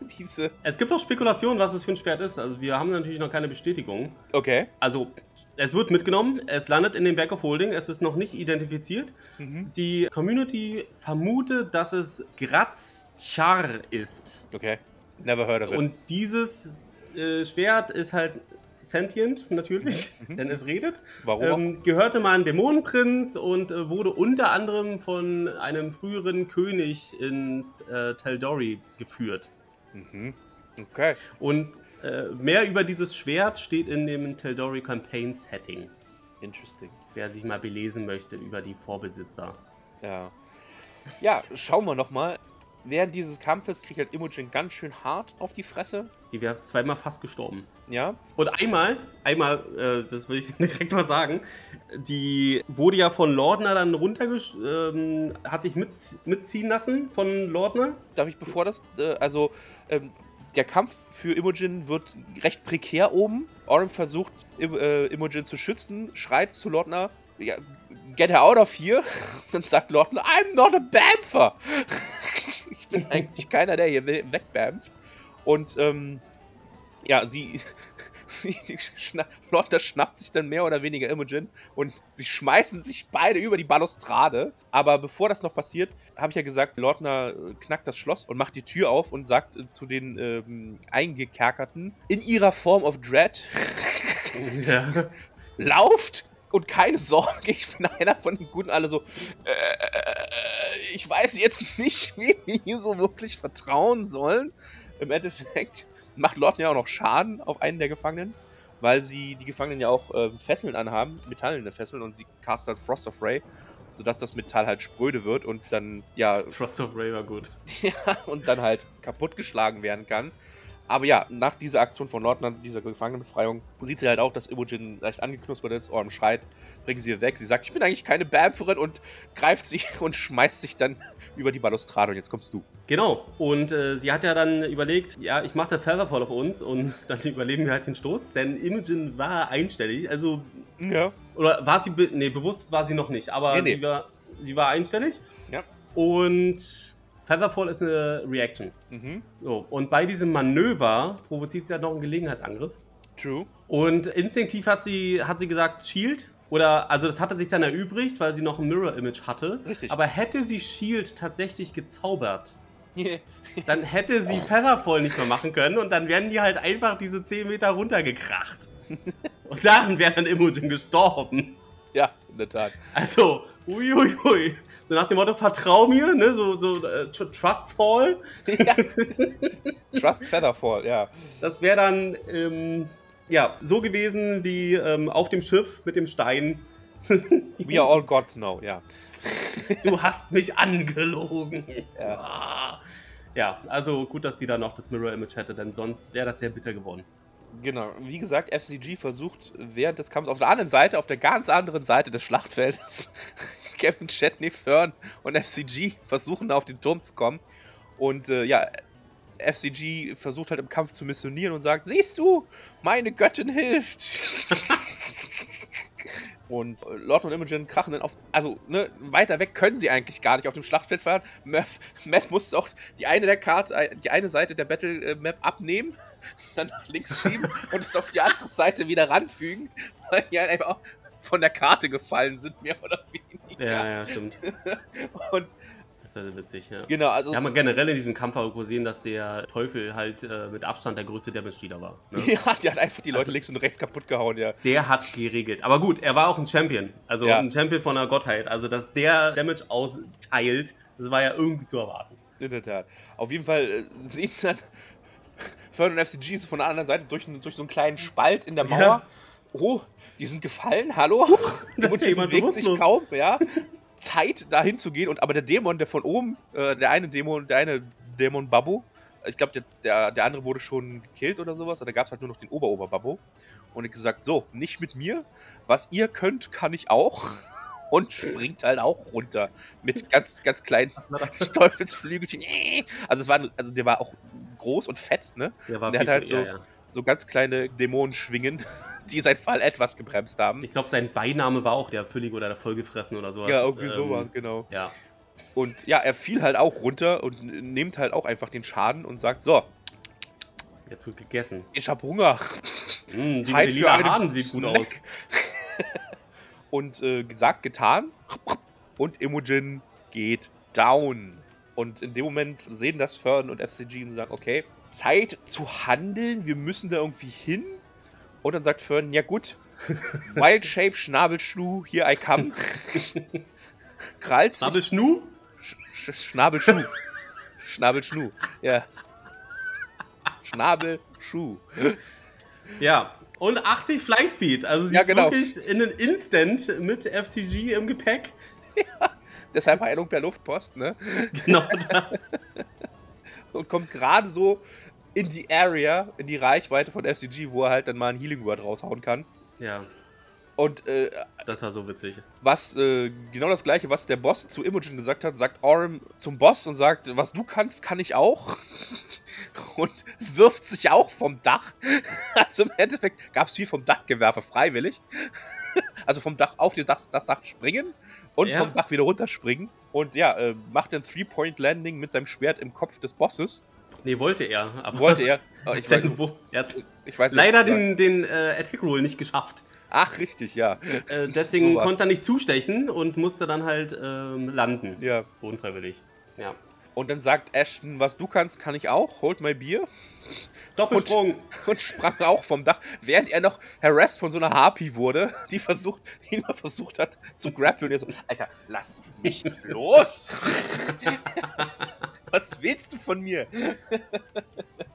S2: diese,
S1: Es gibt auch Spekulationen, was es für ein Schwert ist. Also wir haben natürlich noch keine Bestätigung.
S2: okay,
S1: Also, es wird mitgenommen, es landet in dem Bag of Holding, es ist noch nicht identifiziert. Die Community vermutet, dass es Graz-Char ist.
S2: okay, never heard of it.
S1: Und dieses äh, Schwert ist halt sentient, natürlich, denn es redet.
S2: Warum?
S1: Ähm, gehörte mal ein Dämonenprinz und äh, wurde unter anderem von einem früheren König in äh, Teldori geführt.
S2: mhm. Okay,
S1: Und äh, mehr über dieses Schwert steht in dem Teldori Campaign Setting.
S2: interesting.
S1: Wer sich mal belesen möchte über die Vorbesitzer.
S2: Ja. Ja, schauen wir nochmal. Während dieses Kampfes kriegt halt Imogen ganz schön hart auf die Fresse.
S1: Die wäre zweimal fast gestorben.
S2: Ja.
S1: Und einmal, einmal, äh, das will ich direkt mal sagen, die wurde ja von Lordner dann runtergesch... Ähm, hat sich mit, mitziehen lassen von Lordner.
S2: Darf ich bevor das, äh, also ähm, der Kampf für Imogen wird recht prekär oben. Oren versucht Im, äh, Imogen zu schützen, schreit zu Lordner, ja, get her out of here. Dann sagt Lordner, I'm not a Bamfer. ich bin eigentlich keiner, der hier wegbamft. Und ähm, ja, sie, sie schna Lordner schnappt sich dann mehr oder weniger Imogen und sie schmeißen sich beide über die Balustrade. Aber bevor das noch passiert, habe ich ja gesagt, Lordner äh, knackt das Schloss und macht die Tür auf und sagt äh, zu den ähm, Eingekerkerten in ihrer Form of Dread,
S1: Ja.
S2: lauft und keine Sorge, ich bin einer von den Guten, alle so, äh, ich weiß jetzt nicht, wie wir hier so wirklich vertrauen sollen. Im Endeffekt macht Lordner ja auch noch Schaden auf einen der Gefangenen, weil sie die Gefangenen ja auch ähm, Fesseln anhaben, metallene Fesseln und sie castet halt Frost of Ray, sodass das Metall halt spröde wird und dann, ja,
S1: Frost of Ray war gut.
S2: ja, und dann halt kaputtgeschlagen werden kann. Aber ja, nach dieser Aktion von Leutnant, dieser Gefangenenbefreiung, sieht sie halt auch, dass Imogen leicht angeknuspert ist. Orm schreit, bringen sie ihr weg. Sie sagt, ich bin eigentlich keine Bamferin und greift sie und schmeißt sich dann über die Balustrade und jetzt kommst du.
S1: Genau. Und äh, sie hat ja dann überlegt, ja, ich mache den Featherfall auf uns und dann überleben wir halt den Sturz. Denn Imogen war einstellig. Also,
S2: Ja.
S1: oder war sie, be nee, bewusst war sie noch nicht, aber
S2: Nee, nee.
S1: Sie, war, sie war einstellig.
S2: Ja.
S1: Und Featherfall ist eine Reaction.
S2: Mhm.
S1: So, und bei diesem Manöver provoziert sie halt noch einen Gelegenheitsangriff.
S2: True.
S1: Und instinktiv hat sie, hat sie gesagt, Shield. Oder, also das hatte sich dann erübrigt, weil sie noch ein Mirror-Image hatte.
S2: Richtig.
S1: Aber hätte sie Shield tatsächlich gezaubert, dann hätte sie Featherfall nicht mehr machen können und dann wären die halt einfach diese 10 Meter runtergekracht. Und daran wäre dann Imogen gestorben.
S2: ja, in der Tat.
S1: Also, uiuiui. So nach dem Motto, vertrau mir, ne? So, so tr- Trustfall.
S2: ja. Trust Featherfall, ja.
S1: Das wäre dann, ähm, ja, so gewesen wie ähm, auf dem Schiff mit dem Stein.
S2: We are all gods now, ja.
S1: Du hast mich angelogen.
S2: Ja.
S1: Ah. Ja, also gut, dass sie da noch das Mirror Image hätte, denn sonst wäre das sehr bitter geworden.
S2: Genau, wie gesagt, FCG versucht während des Kampfes auf der anderen Seite, auf der ganz anderen Seite des Schlachtfeldes, Kevin Chetney, Fern und FCG versuchen auf den Turm zu kommen. Und äh, ja, FCG versucht halt im Kampf zu missionieren und sagt: Siehst du, meine Göttin hilft. Und äh, Lord und Imogen krachen dann auf. Also, ne, weiter weg können sie eigentlich gar nicht auf dem Schlachtfeld fahren. Matt, muss auch die eine der Karte, äh, die eine Seite der Battle äh, Map abnehmen, dann nach links schieben und es auf die andere Seite wieder ranfügen, weil die halt einfach auch von der Karte gefallen sind, mehr oder weniger.
S1: Ja, ja, stimmt.
S2: Und
S1: Das wäre sehr witzig, ja.
S2: genau, also.
S1: Wir haben generell in diesem Kampf auch gesehen, dass der Teufel halt äh, mit Abstand der größte Damage-Dealer war. Ne?
S2: Ja, die hat einfach die Leute
S1: Also-
S2: links und rechts kaputt gehauen, ja.
S1: Der hat geregelt. Aber gut, er war auch ein Champion. Also
S2: Ja.
S1: ein Champion von der Gottheit. Also, dass der Damage austeilt, das war ja irgendwie zu erwarten.
S2: In der Tat. Auf jeden Fall äh, sehen dann Fern und FCG so von der anderen Seite durch, durch so einen kleinen Spalt in der Mauer.
S1: Ja.
S2: Oh, die sind gefallen, hallo?
S1: da ist
S2: Imogen
S1: ja jemand
S2: bewegt sich kaum, ja. Zeit, da hinzugehen. Und aber der Dämon, der von oben, äh, der eine Dämon, der eine Dämon Babbo, ich glaube, der, der, der andere wurde schon gekillt oder sowas, und da gab es halt nur noch den Ober-Ober-Babbo. Und ich gesagt, so, nicht mit mir. Was ihr könnt, kann ich auch. Und springt halt auch runter. Mit ganz, ganz kleinen Teufelsflügelchen. Also es war, also der war auch groß und fett, ne?
S1: Der war
S2: Der hat halt so-
S1: ja.
S2: So ganz kleine Dämonenschwingen, die seinen Fall etwas gebremst haben.
S1: Ich glaube, sein Beiname war auch der Füllig oder der Vollgefressen oder sowas.
S2: Ja, irgendwie
S1: Ähm,
S2: sowas, genau.
S1: Ja.
S2: Und ja, er fiel halt auch runter und nimmt halt auch einfach den Schaden und sagt: So,
S1: Jetzt wird gegessen.
S2: ich hab Hunger.
S1: Mm, die
S2: Zeit für
S1: lila Haaren sieht gut aus.
S2: Und äh, gesagt, getan. Und Imogen geht down. Und in dem Moment sehen das Fern und FCG und sagen, okay, Zeit zu handeln, wir müssen da irgendwie hin. Und dann sagt Fern, ja gut, Wild Shape, Schnabelschuh, hier I come. Krallt sich,
S1: Aber Schnu?
S2: Sch Schnabelschuh. Schnabelschnu, ja. Schnabelschuh.
S1: Ja. Und 80 Flyspeed. Also sie
S2: Ja,
S1: ist
S2: genau.
S1: wirklich in einen Instant mit FTG im Gepäck.
S2: Deshalb Heilung der Luftpost, ne?
S1: Genau das.
S2: und kommt gerade so in die Area, in die Reichweite von FCG, wo er halt dann mal ein Healing Word raushauen kann.
S1: ja,
S2: Und äh,
S1: das war so witzig.
S2: was äh, genau das gleiche, was der Boss zu Imogen gesagt hat, sagt Orm zum Boss und sagt, was du kannst, kann ich auch. und wirft sich auch vom Dach. Also im Endeffekt gab es viel vom Dachgewerfe freiwillig. also vom Dach auf Dach, das Dach springen und
S1: Ja.
S2: vom Dach wieder runterspringen. Und ja, äh, macht ein Three-Point-Landing mit seinem Schwert im Kopf des Bosses.
S1: Nee, wollte er. Aber
S2: Wollte er. Oh, ich, weiß,
S1: irgendwo- er hat
S2: ich weiß nicht,
S1: leider den, den äh, Attack Roll nicht geschafft.
S2: Ach, richtig, ja.
S1: Äh, deswegen
S2: Sowas.
S1: konnte er nicht zustechen und musste dann halt ähm, landen.
S2: Ja.
S1: Unfreiwillig. Ja.
S2: Und dann sagt Ashton, was du kannst, kann ich auch. Holt mal Bier.
S1: Doppelsprung.
S2: Und sprang auch vom Dach, während er noch harassed von so einer Harpy wurde, die versucht, die ihn mal versucht hat zu grappeln. Und er so, Alter, lass mich los! Was willst du von mir?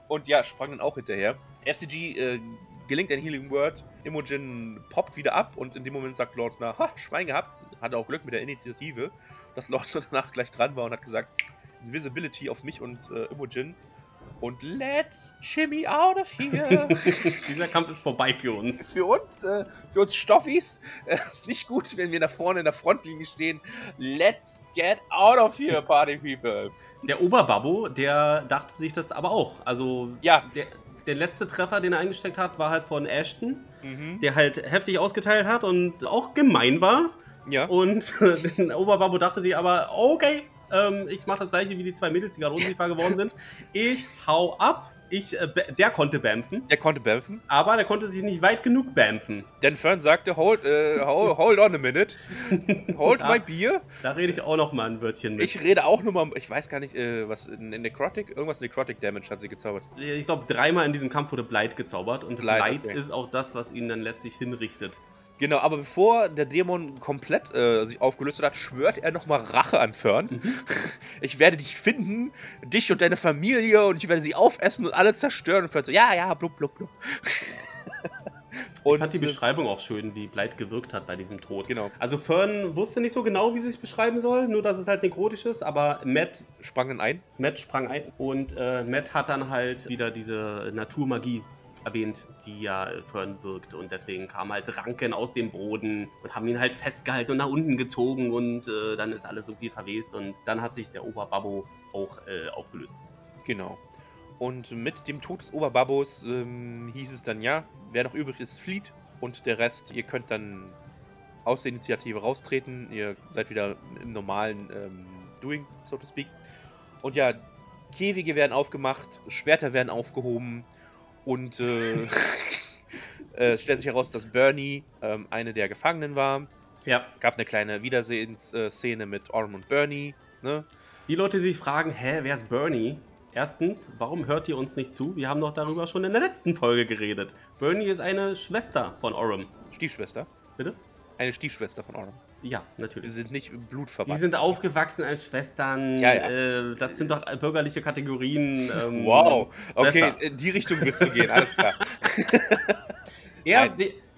S2: Und ja, sprang dann auch hinterher. FCG äh, gelingt ein Healing Word. Imogen poppt wieder ab und in dem Moment sagt Lord nach, ha, Schwein gehabt. Hatte auch Glück mit der Initiative, dass Lord danach gleich dran war und hat gesagt, Visibility auf mich und äh, Imogen. Und let's shimmy out of here.
S1: Dieser Kampf ist vorbei für uns.
S2: für uns, äh, für uns Stoffis, äh, ist nicht gut, wenn wir da vorne in der Frontlinie stehen. Let's get out of here, Party People.
S1: Der Oberbabbo, der dachte sich das aber auch. Also,
S2: Ja.
S1: der, der letzte Treffer, den er eingesteckt hat, war halt von Ashton,
S2: Mhm.
S1: der halt heftig ausgeteilt hat und auch gemein war.
S2: Ja.
S1: Und der Oberbabbo dachte sich aber, okay, ähm, ich mache das gleiche wie die zwei Mädels, die gerade unsichtbar geworden sind. Ich hau ab. Ich, äh, der konnte bämpfen,
S2: Der konnte bämpfen.
S1: aber der konnte sich nicht weit genug bämpfen.
S2: Denn Fern sagte, hold, äh, hold, hold on a minute. Hold
S1: Ja.
S2: my beer.
S1: Da rede ich auch noch mal ein Wörtchen mit.
S2: Ich rede auch nur mal, ich weiß gar nicht, äh, was, in, in Necrotic? Irgendwas Necrotic Damage hat sie gezaubert.
S1: Ich glaube, dreimal in diesem Kampf wurde Blight gezaubert und
S2: Blight,
S1: Blight,
S2: okay.
S1: ist auch das, was ihn dann letztlich hinrichtet.
S2: Genau, aber bevor der Dämon komplett äh, sich aufgelöst hat, schwört er nochmal Rache an Fern.
S1: Mhm.
S2: Ich werde dich finden, dich und deine Familie, und ich werde sie aufessen und alle zerstören. Und Fern so, ja, ja, blub, blub, blub.
S1: ich fand die
S2: äh,
S1: Beschreibung auch schön, wie Blight gewirkt hat bei diesem Tod.
S2: Genau.
S1: Also Fern wusste nicht so genau, wie sie es beschreiben soll, nur dass es halt nekrotisch ist, aber Matt,
S2: sprang ein.
S1: Matt sprang ein und äh, Matt hat dann halt wieder diese Naturmagie erwähnt, die ja Fern wirkt und deswegen kamen halt Ranken aus dem Boden und haben ihn halt festgehalten und nach unten gezogen und äh, dann ist alles irgendwie verwest und dann hat sich der Oberbabbo auch äh, aufgelöst.
S2: Genau. Und mit dem Tod des Oberbabos ähm, hieß es dann, ja, wer noch übrig ist, flieht. Und der Rest, ihr könnt dann aus der Initiative raustreten. Ihr seid wieder im normalen ähm, Doing, so to speak. Und ja, Käfige werden aufgemacht, Schwerter werden aufgehoben. Und äh, äh, es stellt sich heraus, dass Bernie ähm, eine der Gefangenen war.
S1: Ja,
S2: Gab eine kleine Wiedersehensszene mit Orm und Bernie. Ne?
S1: Die Leute, die sich fragen, hä, wer ist Bernie? Erstens, warum hört ihr uns nicht zu? Wir haben doch darüber schon in der letzten Folge geredet. Bernie ist eine Schwester von Orem.
S2: Stiefschwester.
S1: Bitte?
S2: Eine Stiefschwester von Orm.
S1: Ja,
S2: Sie
S1: natürlich.
S2: sind nicht
S1: Sie
S2: blutverwandt.
S1: sind aufgewachsen als Schwestern.
S2: Ja, ja.
S1: Äh, das sind doch bürgerliche Kategorien. Ähm,
S2: Wow, okay,
S1: Schwester.
S2: in die Richtung willst du gehen, alles klar.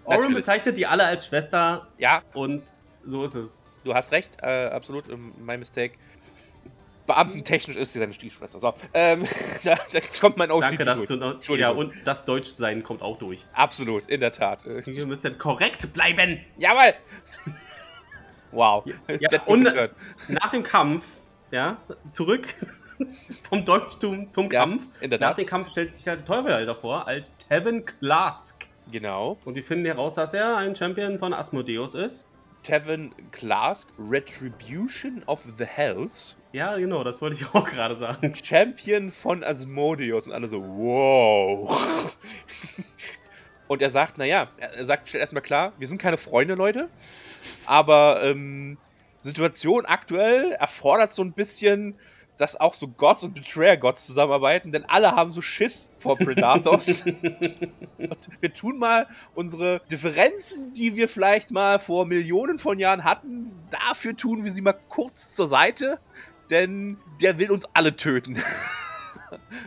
S1: Orem
S2: natürlich.
S1: bezeichnet die alle als Schwester
S2: Ja,
S1: und so ist es.
S2: du hast recht, äh, absolut, ähm, my mistake. Beamtentechnisch ist sie deine Stiefschwester. So, ähm, da, da kommt mein OCD
S1: Danke, dass
S2: durch.
S1: du noch. Ja, und das Deutschsein kommt auch durch.
S2: Absolut, in der Tat.
S1: Wir müssen korrekt bleiben.
S2: jawohl! Wow,
S1: Ja, und nach dem Kampf, ja, zurück vom Deutschtum zum
S2: Ja,
S1: Kampf. nach dem Kampf stellt sich halt der Teufel vor als Tevin Klask.
S2: Genau.
S1: Und wir finden heraus, dass er ein Champion von Asmodeus ist.
S2: Tevin Klask, Retribution of the Hells,
S1: Ja, genau, das wollte ich auch gerade sagen.
S2: Champion von Asmodeus. Und alle so, wow. Und er sagt, naja, er sagt stellt erstmal klar, wir sind keine Freunde, Leute. Aber ähm, Situation aktuell erfordert so ein bisschen, dass auch so Gods und Betrayer-Gods zusammenarbeiten, denn alle haben so Schiss vor Predathos. wir tun mal unsere Differenzen, die wir vielleicht mal vor Millionen von Jahren hatten, dafür tun wir sie mal kurz zur Seite, denn der will uns alle töten.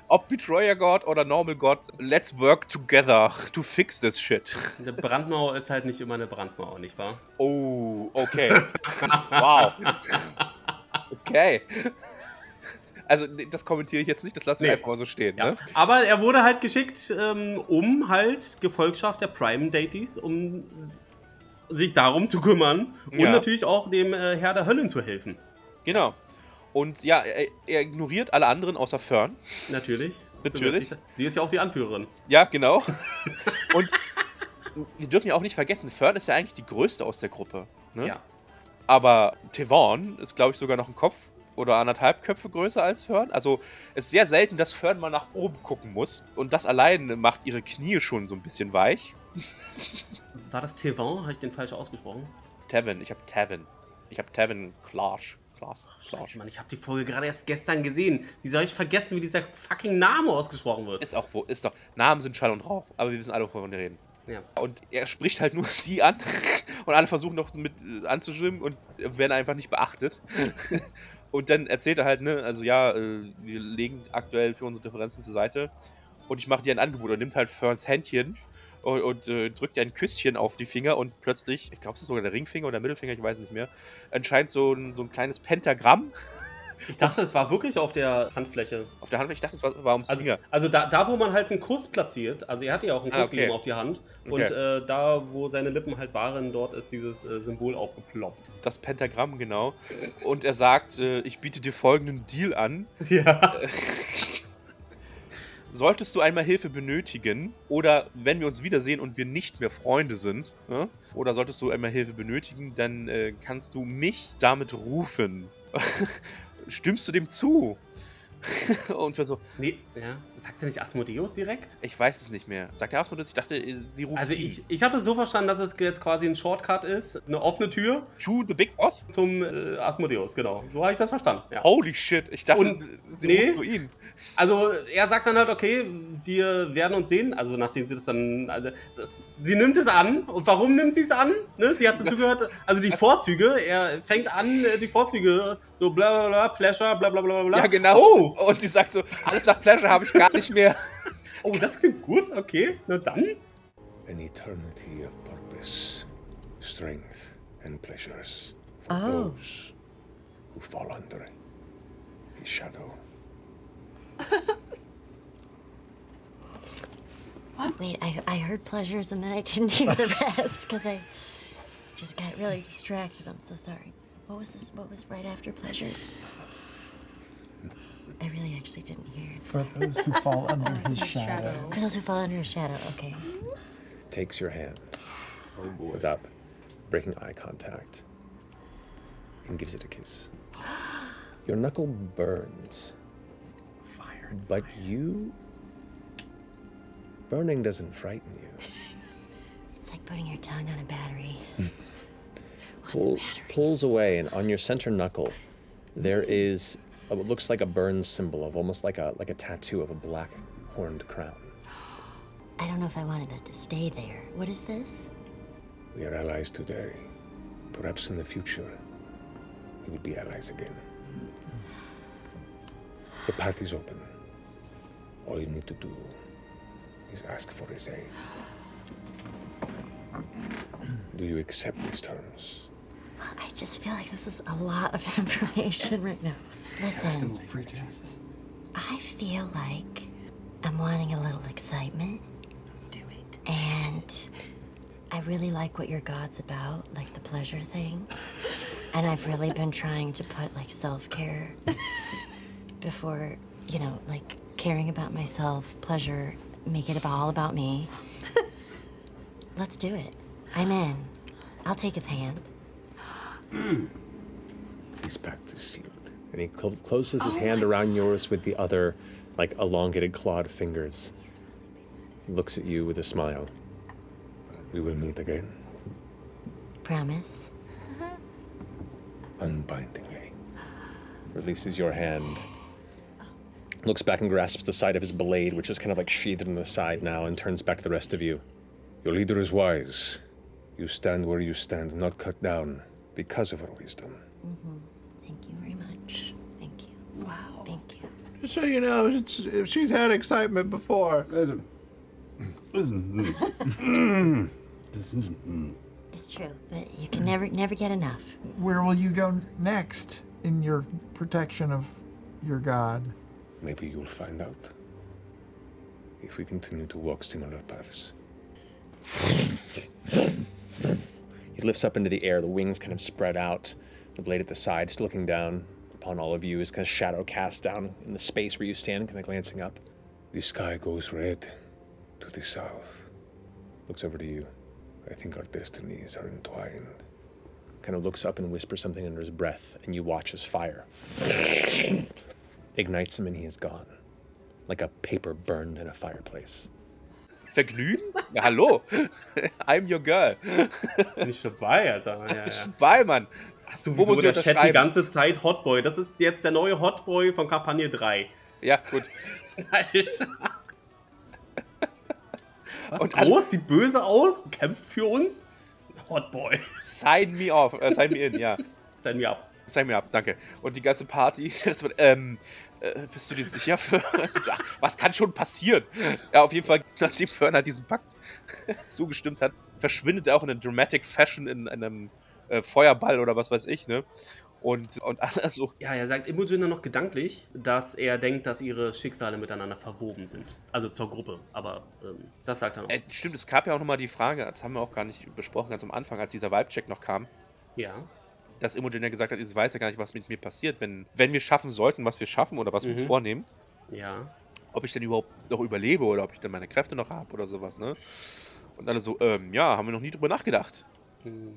S2: Ob Betrayer God oder Normal God, let's work together to fix this shit.
S1: Eine Brandmauer ist halt nicht immer eine Brandmauer, nicht wahr?
S2: Oh, okay. wow. Okay. Also, das kommentiere ich jetzt nicht, das lassen wir
S1: Nee.
S2: einfach mal so stehen.
S1: Ja.
S2: Ne?
S1: Aber er wurde halt geschickt, ähm, um halt Gefolgschaft der Prime Deities, um sich darum zu kümmern und
S2: Ja.
S1: natürlich auch dem äh, Herr der Höllen zu helfen.
S2: Genau. Und ja, er, er ignoriert alle anderen außer Fern.
S1: Natürlich.
S2: Natürlich.
S1: So Sie ist ja auch die Anführerin.
S2: Ja, genau. Und wir dürfen ja auch nicht vergessen, Fern ist ja eigentlich die größte aus der Gruppe. Ne?
S1: Ja.
S2: Aber Tevon ist, glaube ich, sogar noch ein Kopf oder anderthalb Köpfe größer als Fern. Also es ist sehr selten, dass Fern mal nach oben gucken muss. Und das allein macht ihre Knie schon so ein bisschen weich.
S1: War das Tevin? Habe ich den falsch ausgesprochen?
S2: Tevin, ich habe Tevin. Ich habe Tevin Klaas. Klaas.
S1: Scheiße, Mann, ich habe die Folge gerade erst gestern gesehen. Wie soll ich vergessen, wie dieser fucking Name ausgesprochen wird?
S2: Ist auch wo, ist doch. Namen sind Schall und Rauch, aber wir wissen alle, wovon wir reden.
S1: Ja.
S2: Und er spricht halt nur sie an und alle versuchen noch mit äh, anzuschwimmen und werden einfach nicht beachtet. und dann erzählt er halt, ne, also ja, äh, wir legen aktuell für unsere Differenzen zur Seite und ich mache dir ein Angebot. Er nimmt halt Ferns Händchen und, und äh, drückt ihr ein Küsschen auf die Finger und plötzlich, ich glaube, es ist sogar der Ringfinger oder der Mittelfinger, ich weiß nicht mehr, entscheint so ein, so ein kleines Pentagramm
S1: Ich dachte, es war wirklich auf der Handfläche.
S2: Auf der Hand, ich dachte, es war, war ums
S1: Also,
S2: Finger.
S1: also da, da, wo man halt einen Kuss platziert, also er hatte ja auch einen
S2: Ah,
S1: Kuss
S2: okay.
S1: gegeben auf die Hand. Und
S2: Okay.
S1: äh, da, wo seine Lippen halt waren, dort ist dieses äh, Symbol aufgeploppt.
S2: Das Pentagramm, genau. Und er sagt, äh, ich biete dir folgenden Deal an.
S1: Ja.
S2: Solltest du einmal Hilfe benötigen oder wenn wir uns wiedersehen und wir nicht mehr Freunde sind, ne? oder solltest du einmal Hilfe benötigen, dann äh, kannst du mich damit rufen. Stimmst du dem zu? und wir so,
S1: Nee, ja. Sagt er nicht Asmodeus direkt?
S2: ich weiß es nicht mehr. Sagt der Asmodeus, ich dachte, äh, sie rufen
S1: Also
S2: ihn.
S1: ich, ich hatte so verstanden, dass es jetzt quasi ein Shortcut ist, eine offene Tür
S2: To the Big Boss?
S1: zum äh, Asmodeus, genau. So habe ich das verstanden. Ja.
S2: Holy shit, ich dachte,
S1: Und-
S2: sie
S1: nee.
S2: rufen nur ihn.
S1: Also er sagt dann halt, okay, wir werden uns sehen. Also nachdem sie das dann. Also, sie nimmt es an. Und warum nimmt sie es an? Ne? Sie hat zugehört. Also die Vorzüge. Er fängt an, äh, die Vorzüge so bla bla bla, Pleasure, bla bla bla bla.
S2: Ja, genau.
S1: Oh,
S2: Und sie sagt so, alles nach Pleasure habe ich gar nicht mehr.
S1: oh, das klingt gut. Okay, na dann.
S8: An eternity of purpose, strength, and pleasures for
S3: Oh.
S8: those who fall under his shadow.
S3: Wait, I, I heard pleasures and then I didn't hear the rest because I just got really distracted. I'm so sorry. What was this? What was right after pleasures? I really actually didn't hear it.
S7: For those who fall under his shadow.
S3: For those who fall under a shadow, okay.
S8: Takes your hand oh, without breaking eye contact and gives it a kiss. Your knuckle burns. Fire. But you. Burning doesn't frighten you.
S3: It's like putting your tongue on a battery. Hmm.
S8: Pull, pulls away, and on your center knuckle, there is a, what looks like a burn symbol of almost like a like a tattoo of a black horned crown.
S3: I don't know if I wanted that to stay there. What is this?
S8: We are allies today. Perhaps in the future, we will be allies again. The path is open. All you need to do is ask for his aid. Do you accept these terms?
S3: I just feel like this is a lot of information right now. Listen, I feel like I'm wanting a little excitement. Do it. And I really like what your God's about, like the pleasure thing. And I've really been trying to put like self care before, you know, like caring about myself, pleasure, make it all about me. Let's do it. I'm in. I'll take his hand.
S8: His pact is sealed. And he cl- closes his oh hand around yours with the other, like elongated clawed fingers. He looks at you with a smile. We will meet again,
S3: Promise.
S8: unbindingly. Releases your hand. Looks back and grasps the side of his blade, which is kind of like sheathed in the side now, and turns back to the rest of you. Your leader is wise. You stand where you stand, not cut down, because of her wisdom. Mm-hmm.
S3: Thank you very much. Thank you. Wow. Thank you.
S7: Just so you know, it's, she's had excitement before. Listen. Listen.
S3: It's true, but you can never never get enough.
S9: Where will you go next in your protection of your god?
S8: Maybe you'll find out. If we continue to walk similar paths. He lifts up into the air, the wings kind of spread out, the blade at the side, just looking down upon all of you, his kind of shadow cast down in the space where you stand, kind of glancing up. The sky goes red to the south. Looks over to you. I think our destinies are entwined. Kind of looks up and whispers something under his breath, and you watch as fire ignites him and he is gone. Like a paper burned in a fireplace.
S2: Vergnügen? Ja, hallo. I'm your girl.
S1: Bin ich dabei, Alter. Ja, ja.
S2: Bei, Mann.
S1: Hast du
S2: Wo
S1: wieso
S2: muss ich
S1: der Chat die ganze Zeit Hotboy? Das ist jetzt der neue Hotboy von Kampagne 3.
S2: Ja, gut.
S1: Alter. Was
S2: Und
S1: groß, sieht böse aus, kämpft für uns. Hotboy.
S2: Sign me off. Äh, sign me in, ja.
S1: Sign mir ab.
S2: Sign me up, danke. Und die ganze Party, das wird, ähm, äh, bist du dir sicher? Ach, was kann schon passieren? Ja, auf jeden Fall, nachdem Ferner diesen Pakt zugestimmt hat, verschwindet er auch in einer Dramatic Fashion in einem äh, Feuerball oder was weiß ich, ne? Und, und alle so,
S1: Ja, er sagt nur noch gedanklich, dass er denkt, dass ihre Schicksale miteinander verwoben sind. Also zur Gruppe. Aber ähm, das sagt er noch.
S2: äh, stimmt, es gab ja auch nochmal die Frage, das haben wir auch gar nicht besprochen, ganz am Anfang, als dieser Vibe-Check noch kam,
S1: ja.
S2: Dass Imogen ja gesagt hat, sie weiß ja gar nicht, was mit mir passiert, wenn, wenn wir schaffen sollten, was wir schaffen oder was wir uns
S1: Mhm.
S2: vornehmen,
S1: Ja.
S2: ob ich denn überhaupt noch überlebe oder ob ich dann meine Kräfte noch habe oder sowas, ne? Und alle so, ähm, ja, haben wir noch nie drüber nachgedacht.
S1: Hm.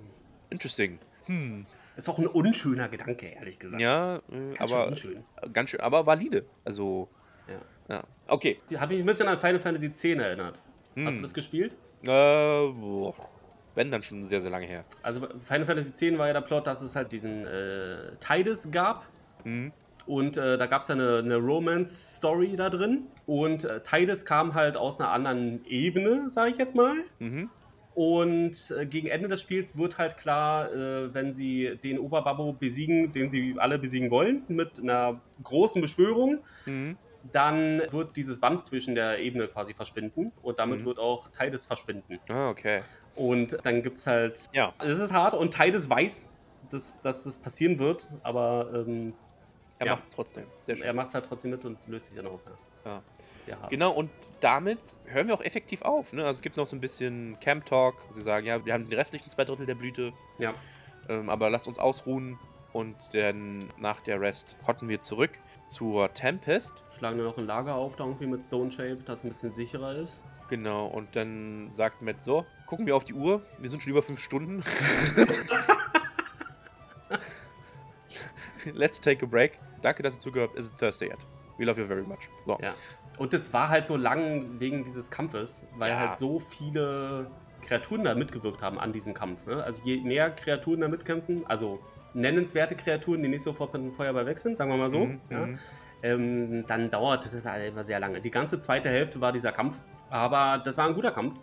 S2: Interesting. Hm,
S1: Ist auch ein unschöner Gedanke, ehrlich gesagt.
S2: ja, äh,
S1: Ganz schön
S2: aber
S1: unschön.
S2: ganz schön, aber valide. Also,
S1: Ja.
S2: ja. Okay.
S1: Die hat mich ein bisschen an Final Fantasy X erinnert. Hast
S2: Hm.
S1: du das gespielt?
S2: Äh, boah, wenn dann schon sehr, sehr lange her.
S1: Also Final Fantasy X war ja der Plot, dass es halt diesen äh, Tidus gab.
S2: Mhm.
S1: Und äh, da gab es ja eine, eine Romance-Story da drin. Und äh, Tidus kam halt aus einer anderen Ebene, sage ich jetzt mal.
S2: Mhm.
S1: Und äh, gegen Ende des Spiels wird halt klar, äh, wenn sie den Oberbabbo besiegen, den sie alle besiegen wollen, mit einer großen Beschwörung,
S2: Mhm.
S1: dann wird dieses Band zwischen der Ebene quasi verschwinden und damit
S2: Mhm.
S1: wird auch Tidus verschwinden.
S2: Ah, okay.
S1: Und dann gibt es halt.
S2: Ja.
S1: Es ist hart und Tidus weiß, dass, dass das passieren wird, aber ähm,
S2: Er
S1: Ja.
S2: macht es trotzdem. Sehr schön.
S1: er macht es halt trotzdem mit und löst sich dann auf. Ja.
S2: Ja.
S1: Sehr hart.
S2: Genau, und damit hören wir auch effektiv auf. Ne? Also es gibt noch so ein bisschen Camp Talk. Sie sagen, ja, wir haben die restlichen zwei Drittel der Blüte,
S1: Ja.
S2: ähm, aber lasst uns ausruhen. Und dann nach der Rest hotten wir zurück zur Tempest.
S1: Schlagen wir noch ein Lager auf, da irgendwie mit Stone Shape, dass es ein bisschen sicherer ist.
S2: Genau, und dann sagt Matt so, gucken wir auf die Uhr, wir sind schon über fünf Stunden. Let's take a break. Danke, dass ihr zugehört habt. Is it Thursday yet? We love you very much. So.
S1: Ja. Und es war halt so lang wegen dieses Kampfes, weil
S2: Ja.
S1: halt so viele Kreaturen da mitgewirkt haben an diesem Kampf. Ne? Also je mehr Kreaturen da mitkämpfen, also nennenswerte Kreaturen, die nicht sofort mit dem Feuerball weg sind, sagen wir mal so,
S2: Mhm,
S1: ja,
S2: mhm.
S1: ähm, dann dauerte das halt immer sehr lange. Die ganze zweite Hälfte war dieser Kampf, aber das war ein guter Kampf.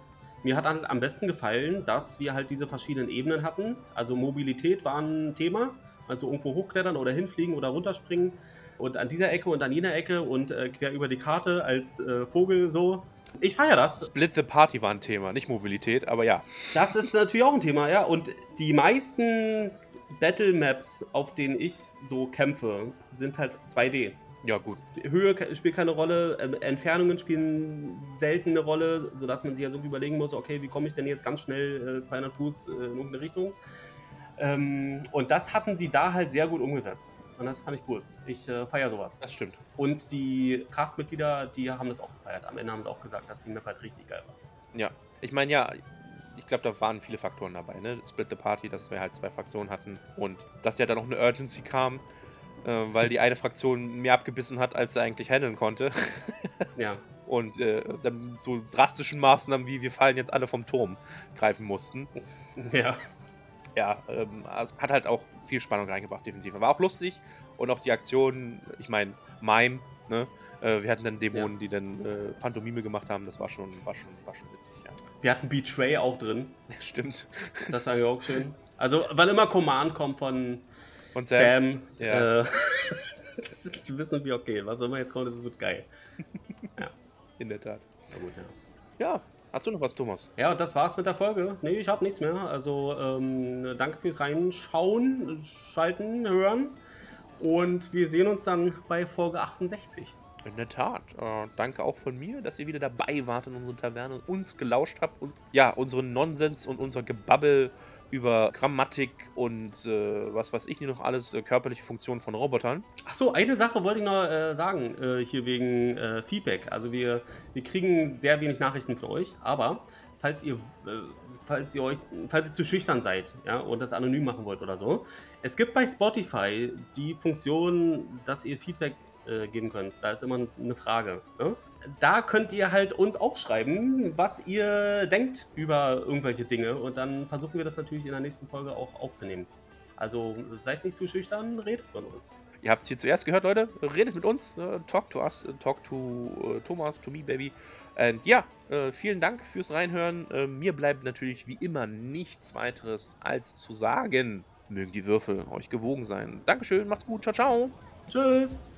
S1: Mir hat halt am besten gefallen, dass wir halt diese verschiedenen Ebenen hatten. Also Mobilität war ein Thema, also irgendwo hochklettern oder hinfliegen oder runterspringen und an dieser Ecke und an jener Ecke und äh, quer über die Karte als äh, Vogel so. Ich feiere das.
S2: Split the Party war ein Thema, nicht Mobilität, aber ja.
S1: Das ist natürlich auch ein Thema, ja. Und die meisten Battle Maps, auf denen ich so kämpfe, sind halt 2D.
S2: Ja, gut.
S1: Höhe spielt keine Rolle, ähm, Entfernungen spielen selten eine Rolle, sodass man sich ja so überlegen muss, okay, wie komme ich denn jetzt ganz schnell äh, 200 Fuß äh, in irgendeine Richtung. Ähm, und das hatten sie da halt sehr gut umgesetzt. Und das fand ich cool. Ich äh, feiere sowas.
S2: Das stimmt.
S1: Und die Castmitglieder, die haben das auch gefeiert. Am Ende haben sie auch gesagt, dass die Map halt richtig geil war.
S2: Ja. Ich meine, ja, ich glaube, da waren viele Faktoren dabei, ne? Split the Party, dass wir halt zwei Fraktionen hatten und dass ja dann noch eine Urgency kam, äh, weil die eine Fraktion mehr abgebissen hat, als sie eigentlich handeln konnte.
S1: Ja.
S2: Und äh, dann so drastischen Maßnahmen wie wir fallen jetzt alle vom Turm greifen mussten.
S1: Ja.
S2: Ja, ähm, also hat halt auch viel Spannung reingebracht, definitiv. War auch lustig und auch die Aktion, ich meine, Mime, ne? Äh, wir hatten dann Dämonen, die dann äh, Pantomime gemacht haben, das war schon, war schon, war schon witzig, ja.
S1: Wir hatten Betray auch drin.
S2: Stimmt.
S1: Das war ja auch schön. Also, weil immer Command kommt von
S2: Und
S1: Sam.
S2: Sam. Ja.
S1: Äh, die wissen wie, okay, was immer jetzt kommt, das wird geil.
S2: In der Tat.
S1: Na gut, ja.
S2: Ja, hast du noch was, Thomas?
S1: Ja, das war's mit der Folge. Nee, ich habe nichts mehr. Also, ähm, danke fürs Reinschauen, Schalten, Hören. Und wir sehen uns dann bei Folge 68.
S2: In der Tat. Äh, danke auch von mir, dass ihr wieder dabei wart in unseren Taverne und uns gelauscht habt und ja, unseren Nonsens und unser Gebabbel über Grammatik und äh, was weiß ich nicht noch alles, äh, körperliche Funktionen von Robotern.
S1: Achso, eine Sache wollte ich noch äh, sagen, äh, hier wegen äh, Feedback. Also wir, wir kriegen sehr wenig Nachrichten von euch, aber falls ihr, äh, falls ihr euch, falls ihr zu schüchtern seid, ja, und das anonym machen wollt oder so, es gibt bei Spotify die Funktion, dass ihr Feedback geben könnt. Da ist immer eine Frage. Ne? Da könnt ihr halt uns auch schreiben, was ihr denkt über irgendwelche Dinge und dann versuchen wir das natürlich in der nächsten Folge auch aufzunehmen. Also seid nicht zu schüchtern, redet von uns.
S2: Ihr habt es hier zuerst gehört, Leute. Redet mit uns. Äh, talk to us. äh, talk to äh, Thomas, to me, baby. Und ja, äh, vielen Dank fürs Reinhören. Mir bleibt natürlich wie immer nichts weiteres als zu sagen. Mögen die Würfel euch gewogen sein. Dankeschön, macht's gut. Ciao, ciao.
S1: Tschüss.